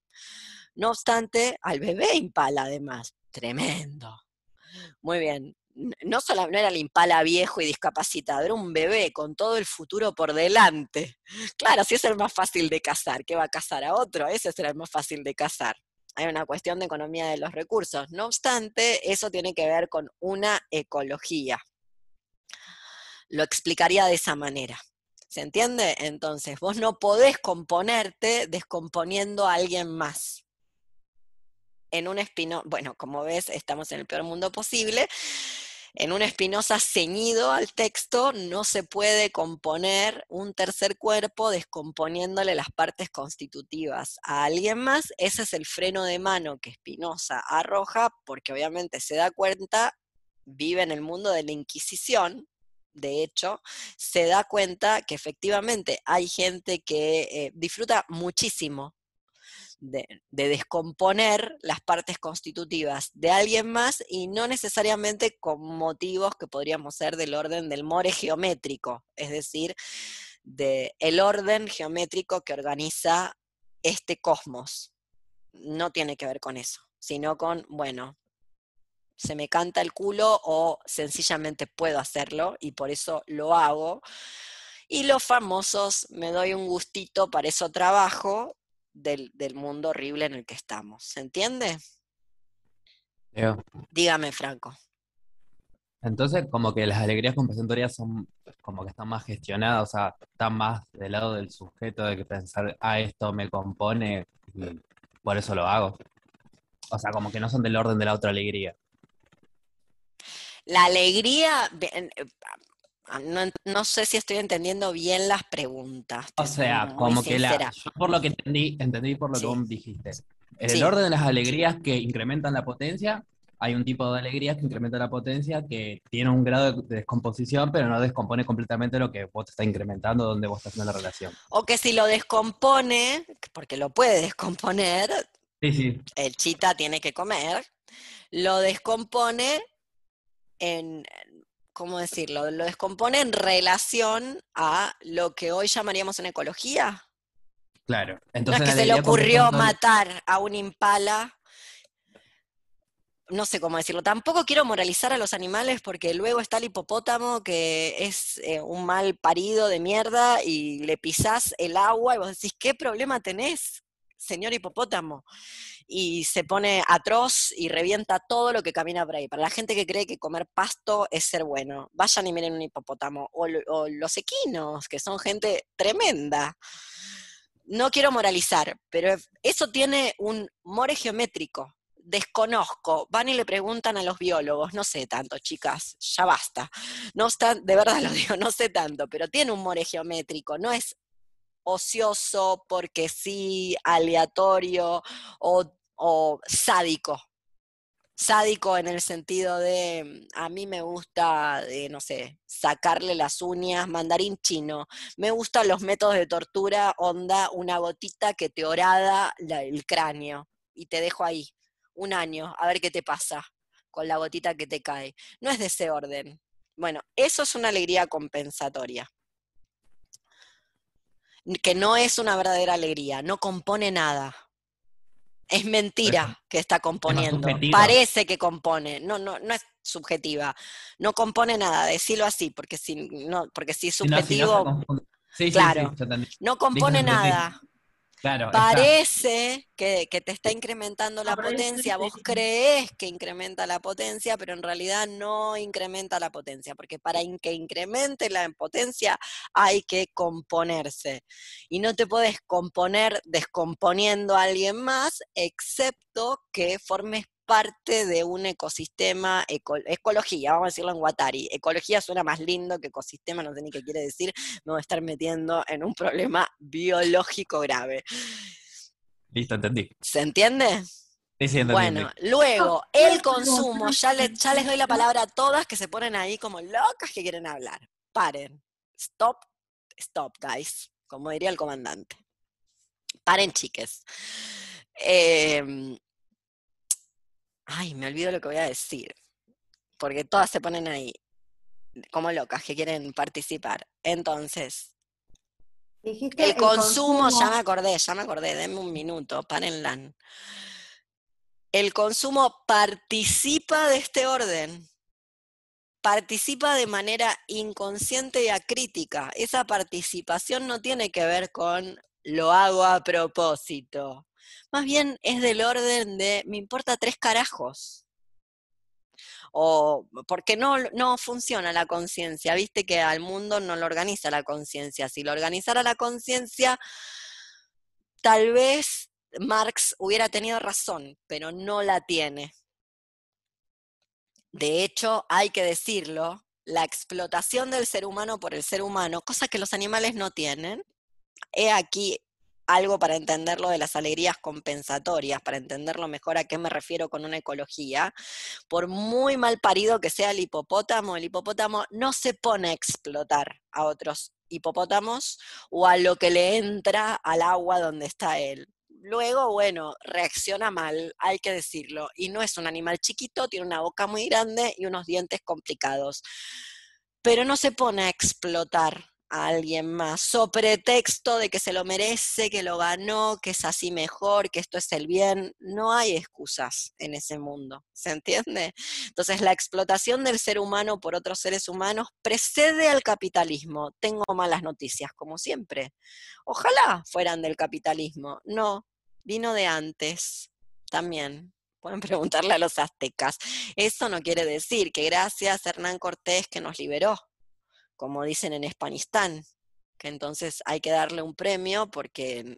No obstante, al bebé impala además. Tremendo. Muy bien. No solo no era el impala viejo y discapacitado, era un bebé con todo el futuro por delante. Claro, si es el más fácil de cazar, ¿qué va a cazar a otro? Ese será el más fácil de cazar hay una cuestión de economía de los recursos. No obstante, eso tiene que ver con una ecología. Lo explicaría de esa manera. ¿Se entiende? Entonces, vos no podés componerte descomponiendo a alguien más. En un espino, bueno, como ves, estamos en el peor mundo posible, en un Espinosa ceñido al texto no se puede componer un tercer cuerpo descomponiéndole las partes constitutivas a alguien más. Ese es el freno de mano que Espinosa arroja porque obviamente se da cuenta, vive en el mundo de la Inquisición, de hecho, se da cuenta que efectivamente hay gente que eh, disfruta muchísimo de, descomponer las partes constitutivas de alguien más y no necesariamente con motivos que podríamos ser del orden del more geométrico, es decir, del el orden geométrico que organiza este cosmos. No tiene que ver con eso, sino con, bueno, se me canta el culo o sencillamente puedo hacerlo y por eso lo hago. Y los famosos, me doy un gustito, para eso trabajo, del, mundo horrible en el que estamos. ¿Se entiende? Dígame, Franco. Entonces, como que las alegrías compensatorias son como que están más gestionadas, o sea, están más del lado del sujeto de que pensar, ah, esto me compone y por eso lo hago. O sea, como que no son del orden de la otra alegría. La alegría, Ah, no, sé si estoy entendiendo bien las preguntas. O sea, como que la, yo por lo que entendí, entendí por lo que vos dijiste. En el orden de las alegrías que incrementan la potencia, hay un tipo de alegría que incrementa la potencia que tiene un grado de descomposición, pero no descompone completamente lo que vos te está incrementando donde vos estás haciendo la relación. O que si lo descompone, porque lo puede descomponer, Sí, sí. el chita tiene que comer, lo descompone en, ¿cómo decirlo? Lo descompone en relación a lo que hoy llamaríamos una ecología. Claro. No Entonces, es que se le ocurrió matar a un impala. No sé cómo decirlo. Tampoco quiero moralizar a los animales porque luego está el hipopótamo que es eh, un mal parido de mierda y le pisás el agua y vos decís, ¿qué problema tenés, señor hipopótamo? Y se pone atroz y revienta todo lo que camina por ahí. Para la gente que cree que comer pasto es ser bueno, vayan y miren un hipopótamo. O, lo- o los equinos, que son gente tremenda no quiero moralizar, pero eso tiene un more geométrico. Desconozco. Van y le preguntan a los biólogos, no sé tanto, chicas, ya basta. No está, de verdad lo digo, no sé tanto, pero tiene un more geométrico, no es ocioso porque sí, aleatorio o, o sádico. Sádico en el sentido de, a mí me gusta, de, no sé, sacarle las uñas, mandarín chino, me gustan los métodos de tortura, onda, una gotita que te horada la- el cráneo y te dejo ahí un año a ver qué te pasa con la gotita que te cae. No es de ese orden. Bueno, eso es una alegría compensatoria. Que no es una verdadera alegría, no compone nada. Es mentira que está componiendo. Parece que compone. No, no, no es subjetiva. No compone nada, decirlo así, porque si no, porque si es Si no, si no se subjetivo. Sí, sí, Claro. sí, entendí. no compone nada. Claro. Parece que, que te está incrementando la potencia, vos crees que incrementa la potencia, pero en realidad no incrementa la potencia, porque para que incremente la potencia hay que componerse. Y no te puedes componer descomponiendo a alguien más, excepto que formes parte de un ecosistema, eco- ecología, vamos a decirlo en Guattari. Ecología suena más lindo que ecosistema, no sé ni qué quiere decir, me voy a estar metiendo en un problema biológico grave. Listo, entendí. ¿Se entiende? Sí, sí, entendí. Bueno, luego, el consumo, ya, le- ya les doy la palabra a todas que se ponen ahí como locas que quieren hablar. Paren. Stop, stop, guys, como diría el comandante. Paren, chiques. Em, ay, me olvido lo que voy a decir, porque todas se ponen ahí como locas que quieren participar. Entonces, Dijiste el consumo, ya me acordé, ya me acordé, denme un minuto, párenla. El consumo participa de este orden, participa de manera inconsciente y acrítica. Esa participación no tiene que ver con lo hago a propósito. Más bien es del orden de me importa tres carajos. O porque no, no funciona la conciencia, viste que al mundo no lo organiza la conciencia. Si lo organizara la conciencia, tal vez Marx hubiera tenido razón, pero no la tiene. De hecho, hay que decirlo, la explotación del ser humano por el ser humano, cosa que los animales no tienen, he aquí algo para entenderlo de las alegrías compensatorias, para entenderlo mejor a qué me refiero con una ecología. Por muy mal parido que sea el hipopótamo, el hipopótamo no se pone a explotar a otros hipopótamos o a lo que le entra al agua donde está él. Luego, bueno, reacciona mal, hay que decirlo, y no es un animal chiquito, tiene una boca muy grande y unos dientes complicados, pero no se pone a explotar a alguien más, so pretexto de que se lo merece, que lo ganó, que es así mejor, que esto es el bien. No hay excusas en ese mundo, ¿se entiende? Entonces la explotación del ser humano por otros seres humanos precede al capitalismo. Tengo malas noticias, como siempre. Ojalá fueran del capitalismo. No, vino de antes también. Pueden preguntarle a los aztecas. Eso no quiere decir que gracias Hernán Cortés que nos liberó como dicen en Espanistán, que entonces hay que darle un premio porque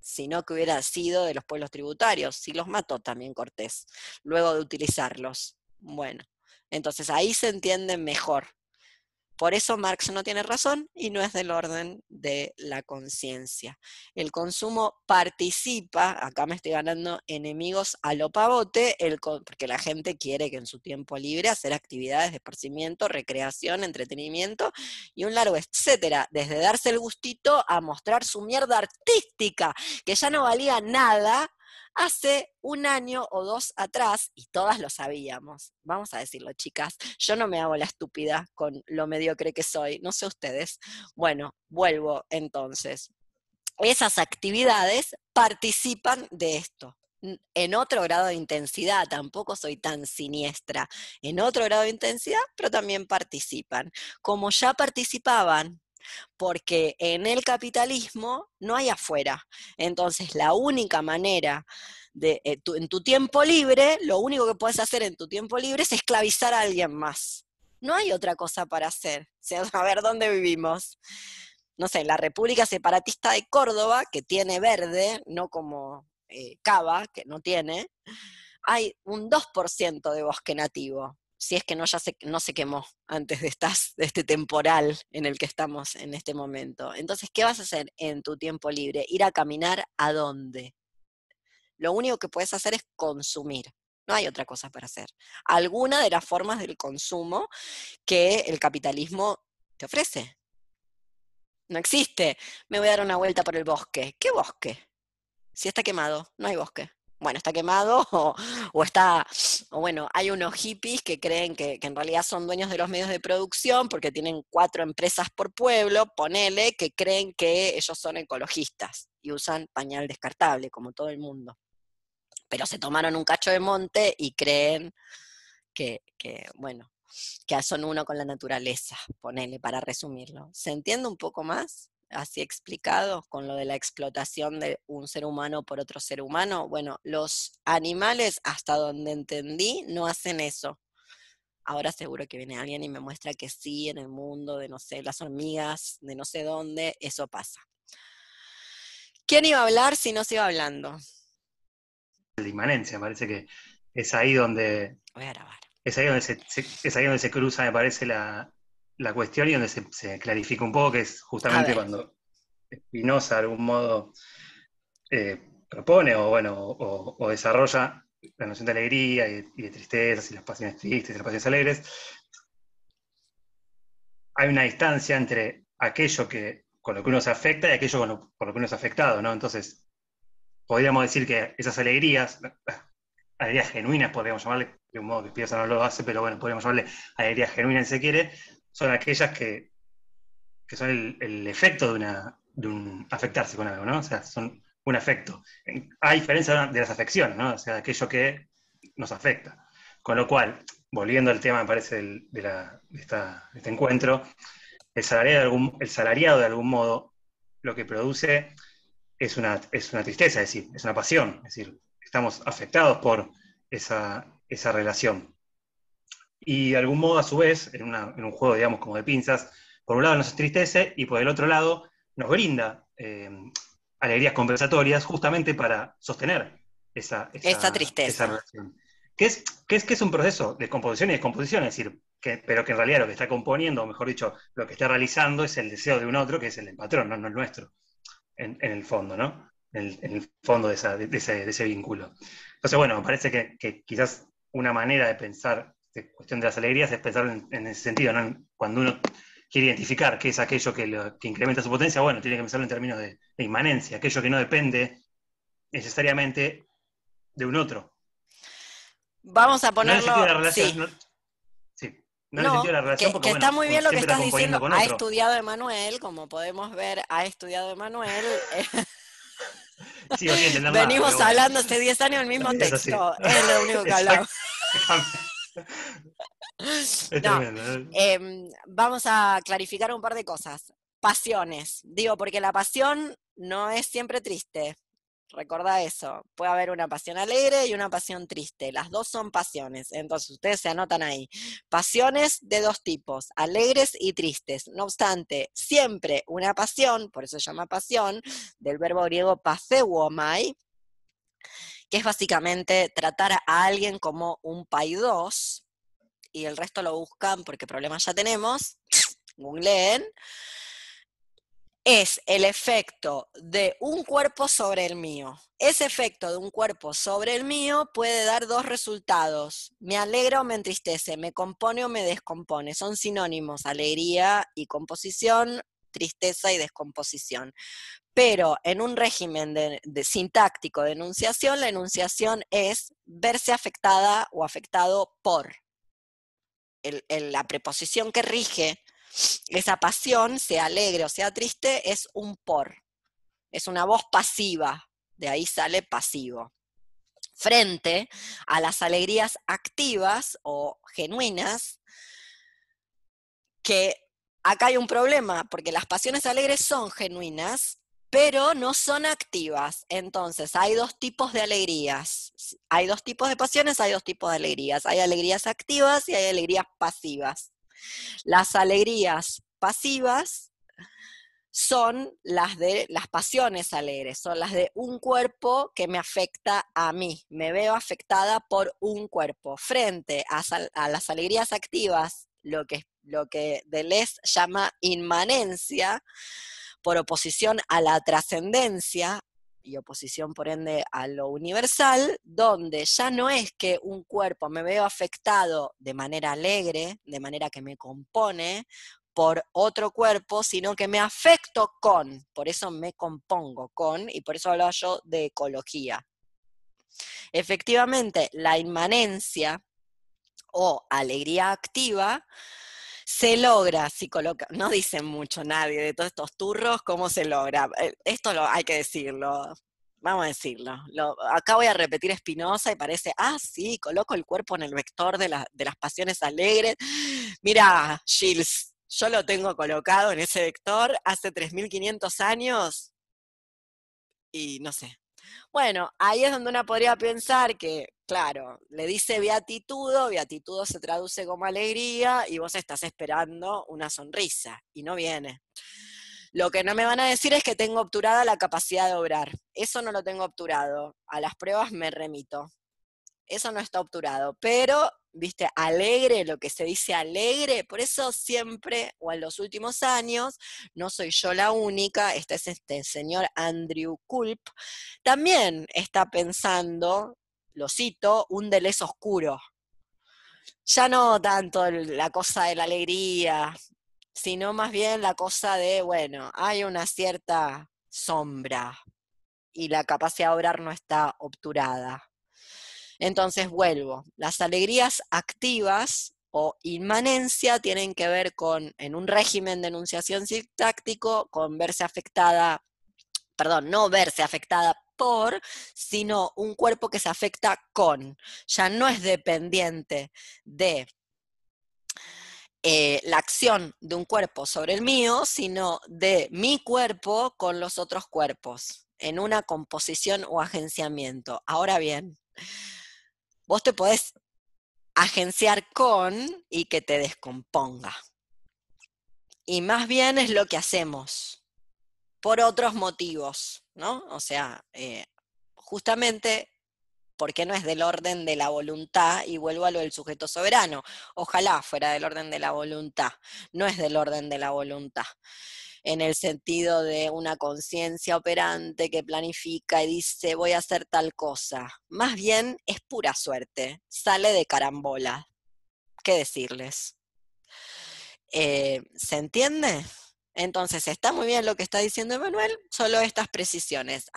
si no que hubiera sido de los pueblos tributarios, si los mató también Cortés, luego de utilizarlos. Bueno, entonces ahí se entiende mejor. Por eso Marx no tiene razón y no es del orden de la conciencia. El consumo participa, acá me estoy ganando enemigos a lo pavote, el, porque la gente quiere que en su tiempo libre hacer actividades de esparcimiento, recreación, entretenimiento y un largo etcétera, desde darse el gustito a mostrar su mierda artística, que ya no valía nada, hace un año o dos atrás, y todas lo sabíamos, vamos a decirlo chicas, yo no me hago la estúpida con lo mediocre que soy, no sé ustedes. Bueno, vuelvo entonces. Esas actividades participan de esto en otro grado de intensidad, tampoco soy tan siniestra, en otro grado de intensidad, pero también participan. Como ya participaban porque en el capitalismo no hay afuera. Entonces, la única manera de, eh, en tu tiempo libre, lo único que puedes hacer en tu tiempo libre es esclavizar a alguien más. No hay otra cosa para hacer. O sea, a ver dónde vivimos. No sé, la República Separatista de Córdoba, que tiene verde, no como eh, Cava, que no tiene, hay un 2% de bosque nativo si es que no, ya se, no se quemó antes de, de este temporal en el que estamos en este momento. Entonces, ¿qué vas a hacer en tu tiempo libre? Ir a caminar a dónde? Lo único que puedes hacer es consumir. No hay otra cosa para hacer. Alguna de las formas del consumo que el capitalismo te ofrece. No existe. Me voy a dar una vuelta por el bosque. ¿Qué bosque? Si está quemado, no hay bosque bueno, está quemado o, está, o bueno, hay unos hippies que creen que, en realidad son dueños de los medios de producción porque tienen cuatro empresas por pueblo, ponele, que creen que ellos son ecologistas y usan pañal descartable, como todo el mundo. Pero se tomaron un cacho de monte y creen que, que bueno, que son uno con la naturaleza, ponele, para resumirlo. ¿Se entiende un poco más? Así explicado con lo de la explotación de un ser humano por otro ser humano. Bueno, los animales, hasta donde entendí, no hacen eso. Ahora seguro que viene alguien y me muestra que sí, en el mundo de, no sé, las hormigas, de no sé dónde, eso pasa. ¿Quién iba a hablar si no se iba hablando? La inmanencia, parece que es ahí donde... Voy a grabar. Es ahí donde se, es ahí donde se cruza, me parece, la, la cuestión y donde se, clarifica un poco, que es justamente cuando Spinoza de algún modo eh, propone o, bueno, o, desarrolla la noción de alegría y de, tristeza y las pasiones tristes y las pasiones alegres, hay una distancia entre aquello que, con lo que uno se afecta y aquello con lo, por lo que uno es afectado, ¿no? Entonces, podríamos decir que esas alegrías, alegrías genuinas, podríamos llamarle, de un modo que Spinoza no lo hace, pero bueno, podríamos llamarle alegrías genuinas si se quiere, son aquellas que, son el, efecto de, una, de un afectarse con algo, ¿no? O sea, son un afecto. Hay diferencia de las afecciones, ¿no? O sea, aquello que nos afecta. Con lo cual, volviendo al tema, me parece, de, este encuentro, el salariado, de algún, el salariado de algún modo lo que produce es una, es una tristeza, es decir, es una pasión, es decir, estamos afectados por esa, esa relación. Y de algún modo, a su vez, en, un juego, digamos, como de pinzas, por un lado nos entristece y por el otro lado nos brinda eh, alegrías compensatorias justamente para sostener esa, tristeza. relación. Que es, que, es, que es un proceso de composición y descomposición, es decir, que, pero que en realidad lo que está componiendo, o mejor dicho, lo que está realizando es el deseo de un otro, que es el del patrón, no, el nuestro, en, el fondo, ¿no? En, el fondo de, ese, vínculo. Entonces, bueno, me parece que, que quizás una manera de pensar este, cuestión de las alegrías es pensar en, ese sentido, Cuando uno quiere identificar qué es aquello que, incrementa su potencia, bueno, tiene que pensarlo en términos de, inmanencia, aquello que no depende necesariamente de un otro. Vamos a ponerlo... No la relación, no, sí, no, la relación que, está muy bien lo que estás diciendo. Ha estudiado Emanuel, como podemos ver, ha estudiado Emanuel. Sí, Venimos hablando hace 10 años el mismo texto. Es lo único que hablamos. Em, vamos a clarificar un par de cosas. Pasiones. Digo, porque la pasión no es siempre triste. Recuerda eso. Puede haber una pasión alegre y una pasión triste. Las dos son pasiones. Entonces ustedes se anotan ahí. Pasiones de dos tipos, alegres y tristes. No obstante, siempre una pasión, por eso se llama pasión, del verbo griego paseuomai, que es básicamente tratar a alguien como un paidós, y el resto lo buscan porque problemas ya tenemos, googleen, es el efecto de un cuerpo sobre el mío. Ese efecto de un cuerpo sobre el mío puede dar dos resultados. Me alegra o me entristece, me compone o me descompone. Son sinónimos, alegría y composición, tristeza y descomposición. Pero en un régimen sintáctico de enunciación, la enunciación es verse afectada o afectado por. la preposición que rige esa pasión, sea alegre o sea triste, es un por. Es una voz pasiva, de ahí sale pasivo. Frente a las alegrías activas o genuinas, que acá hay un problema, porque las pasiones alegres son genuinas, pero no son activas. Entonces, hay dos tipos de alegrías. Hay dos tipos de pasiones, hay dos tipos de alegrías. Hay alegrías activas y hay alegrías pasivas. Las alegrías pasivas son las de las pasiones alegres, son las de un cuerpo que me afecta a mí, me veo afectada por un cuerpo. Frente a, las alegrías activas, lo que, lo que Deleuze llama inmanencia, por oposición a la trascendencia, y oposición por ende a lo universal, donde ya no es que un cuerpo me veo afectado de manera alegre, de manera que me compone por otro cuerpo, sino que me afecto con, por eso me compongo con, y por eso hablaba yo de ecología. Efectivamente, la inmanencia o alegría activa se logra si coloca, no dicen mucho nadie de todos estos turros, ¿cómo se logra? Eh, esto lo hay que decirlo, vamos a decirlo. acá voy a repetir Espinosa y parece, ah, sí, coloco el cuerpo en el vector de, de las pasiones alegres. Mira, Gilles, yo lo tengo colocado en ese vector hace 3.500 años y no sé, bueno, ahí es donde uno podría pensar que, claro, le dice beatitudo, beatitudo se traduce como alegría y vos estás esperando una sonrisa y no viene. Lo que no me van a decir es que tengo obturada la capacidad de obrar. Eso no lo tengo obturado. A las pruebas me remito. Eso no está obturado. Pero viste, alegre, lo que se dice alegre, por eso siempre, o en los últimos años, no soy yo la única, este es este señor Andrew Culp, también está pensando, lo cito, un Deleuze oscuro. Ya no tanto la cosa de la alegría, sino más bien la cosa de, bueno, hay una cierta sombra y la capacidad de obrar no está obturada. Entonces vuelvo, las alegrías activas o inmanencia tienen que ver con, en un régimen de enunciación sintáctico, con verse afectada, perdón, no verse afectada por, sino un cuerpo que se afecta con. Ya no es dependiente de eh, la acción de un cuerpo sobre el mío, sino de mi cuerpo con los otros cuerpos, en una composición o agenciamiento. Ahora bien, vos te podés agenciar con y que te descomponga. Y más bien es lo que hacemos por otros motivos, ¿no? O sea, eh, justamente porque no es del orden de la voluntad, y vuelvo a lo del sujeto soberano. Ojalá fuera del orden de la voluntad, no es del orden de la voluntad en el sentido de una conciencia operante que planifica y dice voy a hacer tal cosa. Más bien es pura suerte, sale de carambola. ¿Qué decirles? Eh, ¿Se entiende? Entonces, está muy bien lo que está diciendo Emanuel, solo estas precisiones.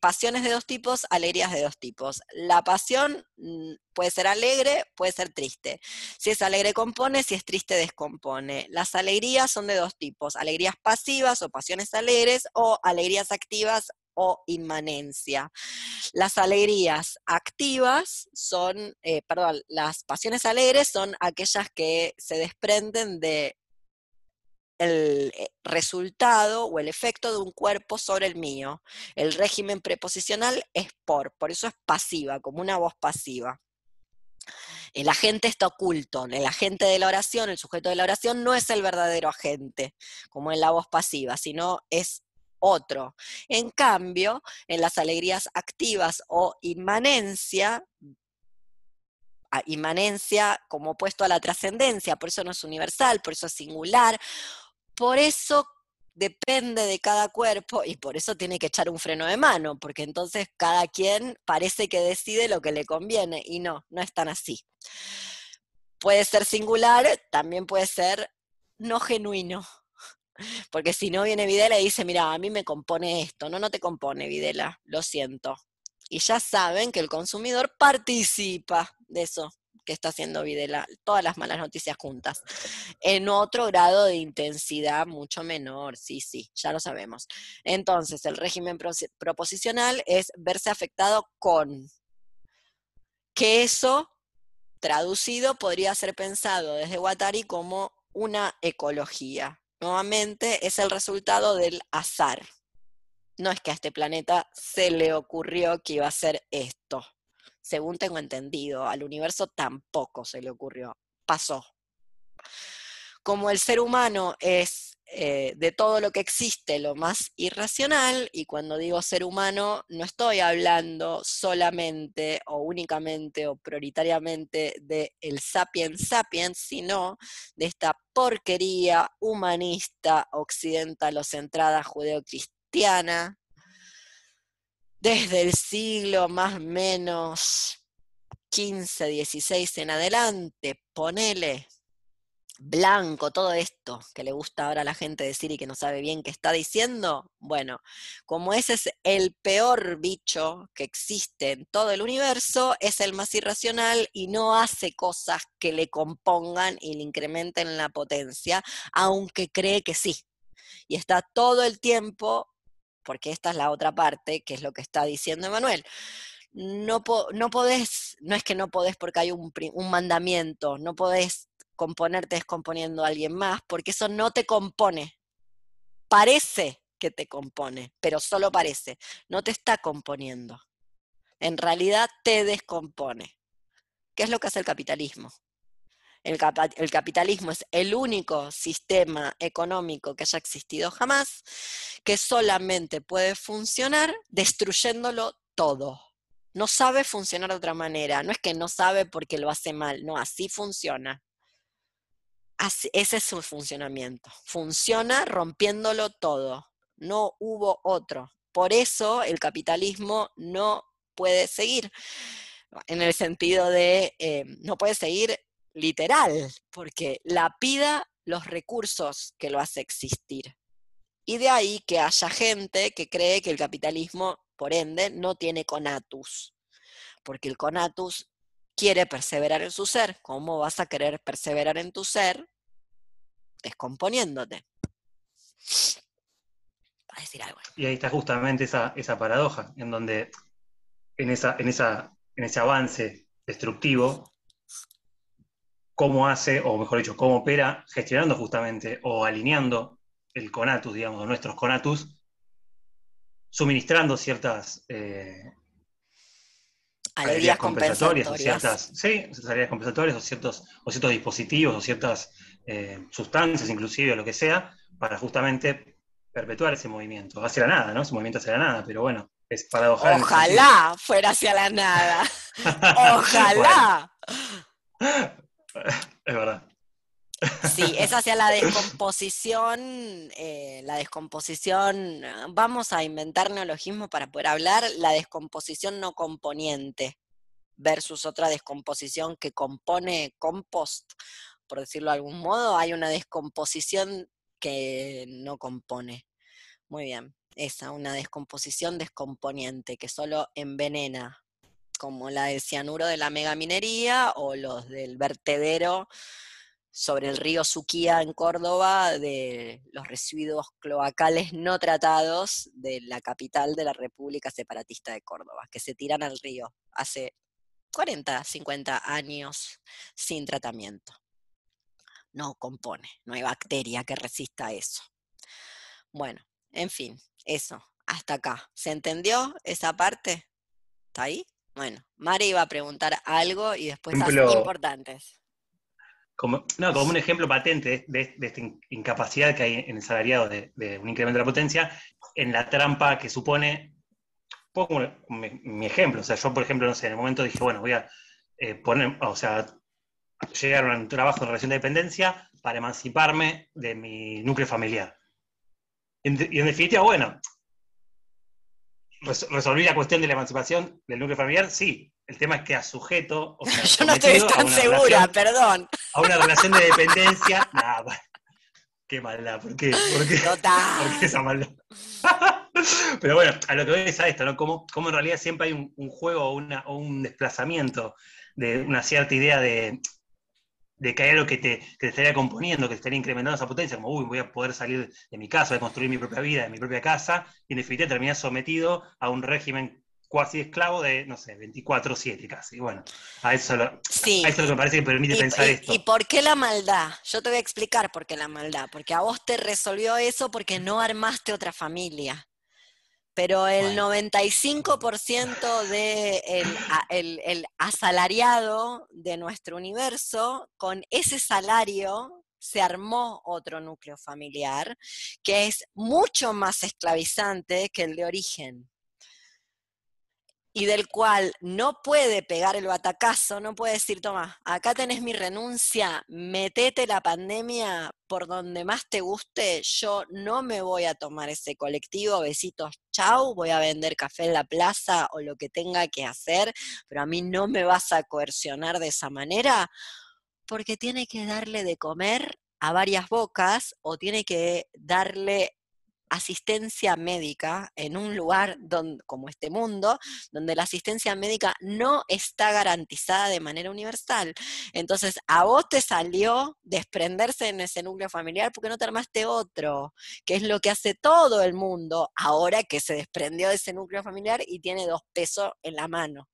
pasiones de dos tipos, alegrías de dos tipos. La pasión mm, puede ser alegre, puede ser triste. Si es alegre, compone, si es triste, descompone. Las alegrías son de dos tipos, alegrías pasivas o pasiones alegres o alegrías activas o inmanencia. Las alegrías activas son, eh, perdón, las pasiones alegres son aquellas que se desprenden de el eh, resultado o el efecto de un cuerpo sobre el mío. El régimen preposicional es por, por eso es pasiva, como una voz pasiva. El agente está oculto, el agente de la oración, el sujeto de la oración no es el verdadero agente, como en la voz pasiva, sino es otro. En cambio, en las alegrías activas o inmanencia, inmanencia como opuesto a la trascendencia, por eso no es universal, por eso es singular, por eso depende de cada cuerpo y por eso tiene que echar un freno de mano, porque entonces cada quien parece que decide lo que le conviene y no, no es tan así. Puede ser singular, también puede ser no genuino. Porque si no viene Videla y dice, mira, a mí me compone esto, no, no te compone Videla, lo siento. Y ya saben que el consumidor participa de eso que está haciendo Videla, todas las malas noticias juntas, en otro grado de intensidad mucho menor, sí, sí, ya lo sabemos. Entonces, el régimen proposicional es verse afectado con, que eso, traducido, podría ser pensado desde Guattari como una ecología. Nuevamente, es el resultado del azar. No es que a este planeta se le ocurrió que iba a ser esto según tengo entendido. Al universo tampoco se le ocurrió, pasó. Como el ser humano es eh, de todo lo que existe lo más irracional, y cuando digo ser humano no estoy hablando solamente o únicamente o prioritariamente de el sapiens sapiens, sino de esta porquería humanista occidentalocentrada judeocristiana desde el siglo más menos 15, 16 en adelante, ponele blanco, todo esto que le gusta ahora a la gente decir y que no sabe bien qué está diciendo, bueno, como ese es el peor bicho que existe en todo el universo, es el más irracional y no hace cosas que le compongan y le incrementen la potencia, aunque cree que sí. Y está todo el tiempo porque esta es la otra parte, que es lo que está diciendo Emanuel. No, no podés, no es que no podés porque hay un, un mandamiento, no podés componerte descomponiendo a alguien más, porque eso no te compone. Parece que te compone, pero solo parece, no te está componiendo. En realidad te descompone. ¿Qué es lo que hace el capitalismo? El, capitalismo es el único sistema económico que haya existido jamás que solamente puede funcionar destruyéndolo todo. No sabe funcionar de otra manera. No es que no sabe porque lo hace mal, no, así funciona. ese es su funcionamiento. Funciona rompiéndolo todo. No hubo otro. Por eso el capitalismo no puede seguir. En el sentido de, eh, no puede seguir literal, porque la pida los recursos que lo hace existir. Y de ahí que haya gente que cree que el capitalismo, por ende, no tiene conatus, porque el conatus quiere perseverar en su ser. ¿Cómo vas a querer perseverar en tu ser? Descomponiéndote. a decir algo. Y ahí está justamente esa, esa paradoja, en donde en, esa, en, esa, en ese avance destructivo cómo hace, o mejor dicho, cómo opera, gestionando justamente o alineando el conatus, digamos, nuestros conatus, suministrando ciertas eh, alegrías compensatorias, o ciertas, sí, alegrías compensatorias o ciertos, o ciertos dispositivos o ciertas eh, sustancias, inclusive, o lo que sea, para justamente perpetuar ese movimiento, hacia la nada, ¿no? Ese movimiento hacia la nada, pero bueno, es paradojal. Ojalá fuera hacia la nada. Ojalá. Es verdad. Sí, es hacia la descomposición, eh, la descomposición, vamos a inventar neologismo para poder hablar, la descomposición no componiente versus otra descomposición que compone compost, por decirlo de algún modo, hay una descomposición que no compone. Muy bien, esa, una descomposición descomponiente que solo envenena, como la del cianuro de la megaminería o los del vertedero sobre el río Suquía en Córdoba de los residuos cloacales no tratados de la capital de la República Separatista de Córdoba, que se tiran al río hace 40, 50 años sin tratamiento. No compone, no hay bacteria que resista eso. Bueno, en fin, eso, hasta acá. ¿Se entendió esa parte? ¿Está ahí? Bueno, Mari iba a preguntar algo y después cosas importantes. Como, no, como un ejemplo patente de, esta incapacidad que hay en el salariado de, un incremento de la potencia, en la trampa que supone, pongo mi, ejemplo, o sea, yo por ejemplo, no sé, en el momento dije, bueno, voy a eh, poner, o sea, llegar a un trabajo de relación de dependencia para emanciparme de mi núcleo familiar. en- y en definitiva, bueno, resolví la cuestión de la emancipación del núcleo familiar, sí. El tema es que a sujeto, o sea, Yo no estoy tan segura, relación- perdón. a una relación de dependencia. Nah, qué maldad, ¿por qué? ¿Por qué? Total. ¿Por qué esa maldad? Pero bueno, a lo que voy es a esto, ¿no? Como, como en realidad siempre hay un, un juego o, una- o un desplazamiento de una cierta idea de, de que hay algo que te, que te estaría componiendo, que te estaría incrementando esa potencia, como, uy, voy a poder salir de mi casa, voy a construir mi propia vida, de mi propia casa, y en definitiva terminas sometido a un régimen cuasi esclavo de, no sé, 24-7 casi. Bueno, a eso, lo- Sí. a eso es lo que me parece que permite ¿Y, pensar y- esto. y por qué la maldad? Yo te voy a explicar por qué la maldad. Porque a vos te resolvió eso porque no armaste otra familia. Pero el Bueno. 95% de el, a- el- el asalariado de nuestro universo, con ese salario se armó otro núcleo familiar que es mucho más esclavizante que el de origen y del cual no puede pegar el batacazo, no puede decir, toma, acá tenés mi renuncia, metete la pandemia por donde más te guste, yo no me voy a tomar ese colectivo, besitos, chau, voy a vender café en la plaza o lo que tenga que hacer, pero a mí no me vas a coercionar de esa manera, porque tiene que darle de comer a varias bocas o tiene que darle asistencia médica en un lugar don- como este mundo, donde la asistencia médica no está garantizada de manera universal. Entonces, a vos te salió desprenderse en ese núcleo familiar porque no te armaste otro, que es lo que hace todo el mundo ahora que se desprendió de ese núcleo familiar y tiene dos pesos en la mano,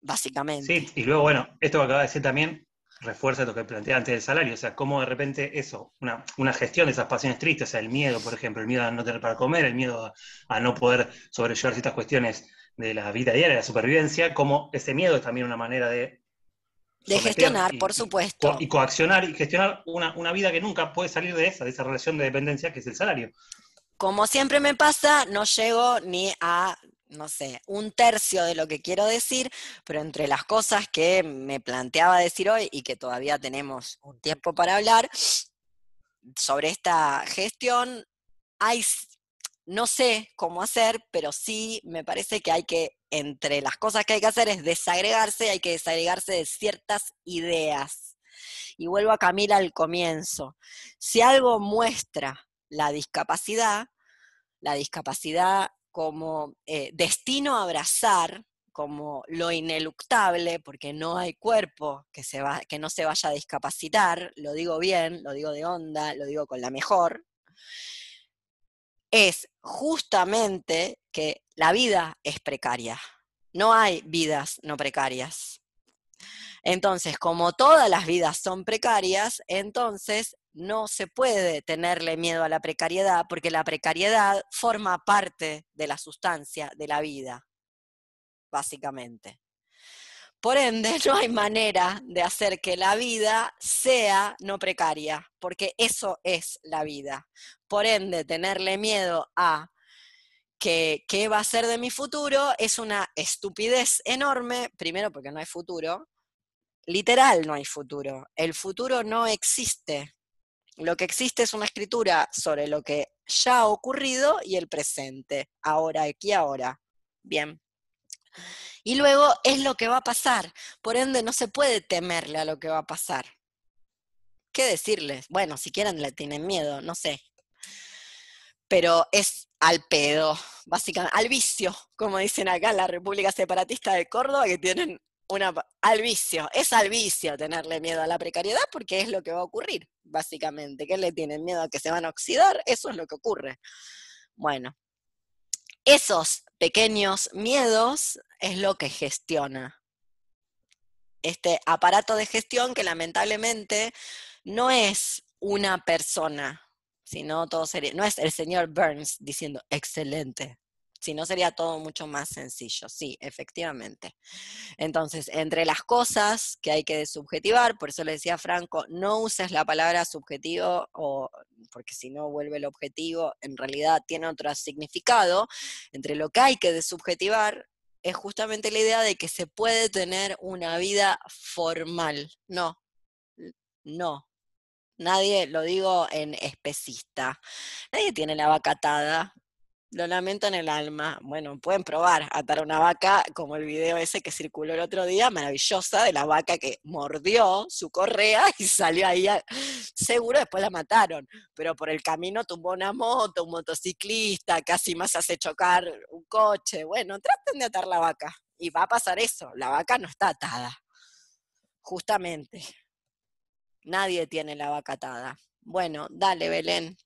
básicamente. Sí, y luego, bueno, esto que acaba de decir también refuerza lo que planteé antes del salario, o sea, cómo de repente eso, una, una gestión de esas pasiones tristes, o sea, el miedo, por ejemplo, el miedo a no tener para comer, el miedo a, a no poder sobrellevar ciertas cuestiones de la vida diaria, de la supervivencia, como ese miedo es también una manera de... Gestionar, y- por y supuesto. co- y coaccionar y gestionar una, una vida que nunca puede salir de esa, de esa relación de dependencia que es el salario. Como siempre me pasa, no llego ni a, no sé, un tercio de lo que quiero decir, pero entre las cosas que me planteaba decir hoy y que todavía tenemos un tiempo para hablar sobre esta gestión, hay, no sé cómo hacer, pero sí me parece que hay que, entre las cosas que hay que hacer es desagregarse, hay que desagregarse de ciertas ideas. Y vuelvo a Camila al comienzo. Si algo muestra la discapacidad, la discapacidad como eh, destino a abrazar, como lo ineluctable, porque no hay cuerpo que, se va, que no se vaya a discapacitar, lo digo bien, lo digo de onda, lo digo con la mejor, es justamente que la vida es precaria. No hay vidas no precarias. Entonces, como todas las vidas son precarias, entonces no se puede tenerle miedo a la precariedad porque la precariedad forma parte de la sustancia de la vida, básicamente. Por ende, no hay manera de hacer que la vida sea no precaria, porque eso es la vida. Por ende, tenerle miedo a que qué va a ser de mi futuro es una estupidez enorme, primero porque no hay futuro, literal no hay futuro. El futuro no existe. Lo que existe es una escritura sobre lo que ya ha ocurrido y el presente, ahora, aquí, ahora. Bien. Y luego es lo que va a pasar. Por ende, no se puede temerle a lo que va a pasar. ¿Qué decirles? Bueno, si quieren le tienen miedo, no sé. Pero es al pedo, básicamente, al vicio, como dicen acá en la República Separatista de Córdoba, que tienen una, al vicio, es al vicio tenerle miedo a la precariedad porque es lo que va a ocurrir, básicamente. ¿Qué le tienen miedo a que se van a oxidar? Eso es lo que ocurre. Bueno, esos pequeños miedos es lo que gestiona este aparato de gestión que lamentablemente no es una persona, sino todo sería, no es el señor Burns diciendo excelente, sino sería todo mucho más sencillo, sí, efectivamente. Entonces, entre las cosas que hay que desubjetivar, por eso le decía Franco, no uses la palabra subjetivo, o, porque si no vuelve el objetivo, en realidad tiene otro significado, entre lo que hay que desubjetivar es justamente la idea de que se puede tener una vida formal. No, no, Nadie, lo digo en especista, nadie tiene la vaca atada. Lo lamento en el alma. Bueno, pueden probar atar una vaca, como el video ese que circuló el otro día, maravillosa, de la vaca que mordió su correa y salió ahí. Seguro después la mataron, pero por el camino tumbó una moto, un motociclista, casi más hace chocar un coche. Bueno, traten de atar la vaca. Y va a pasar eso, la vaca no está atada. Justamente. Nadie tiene la vaca atada. Bueno, dale, Belén.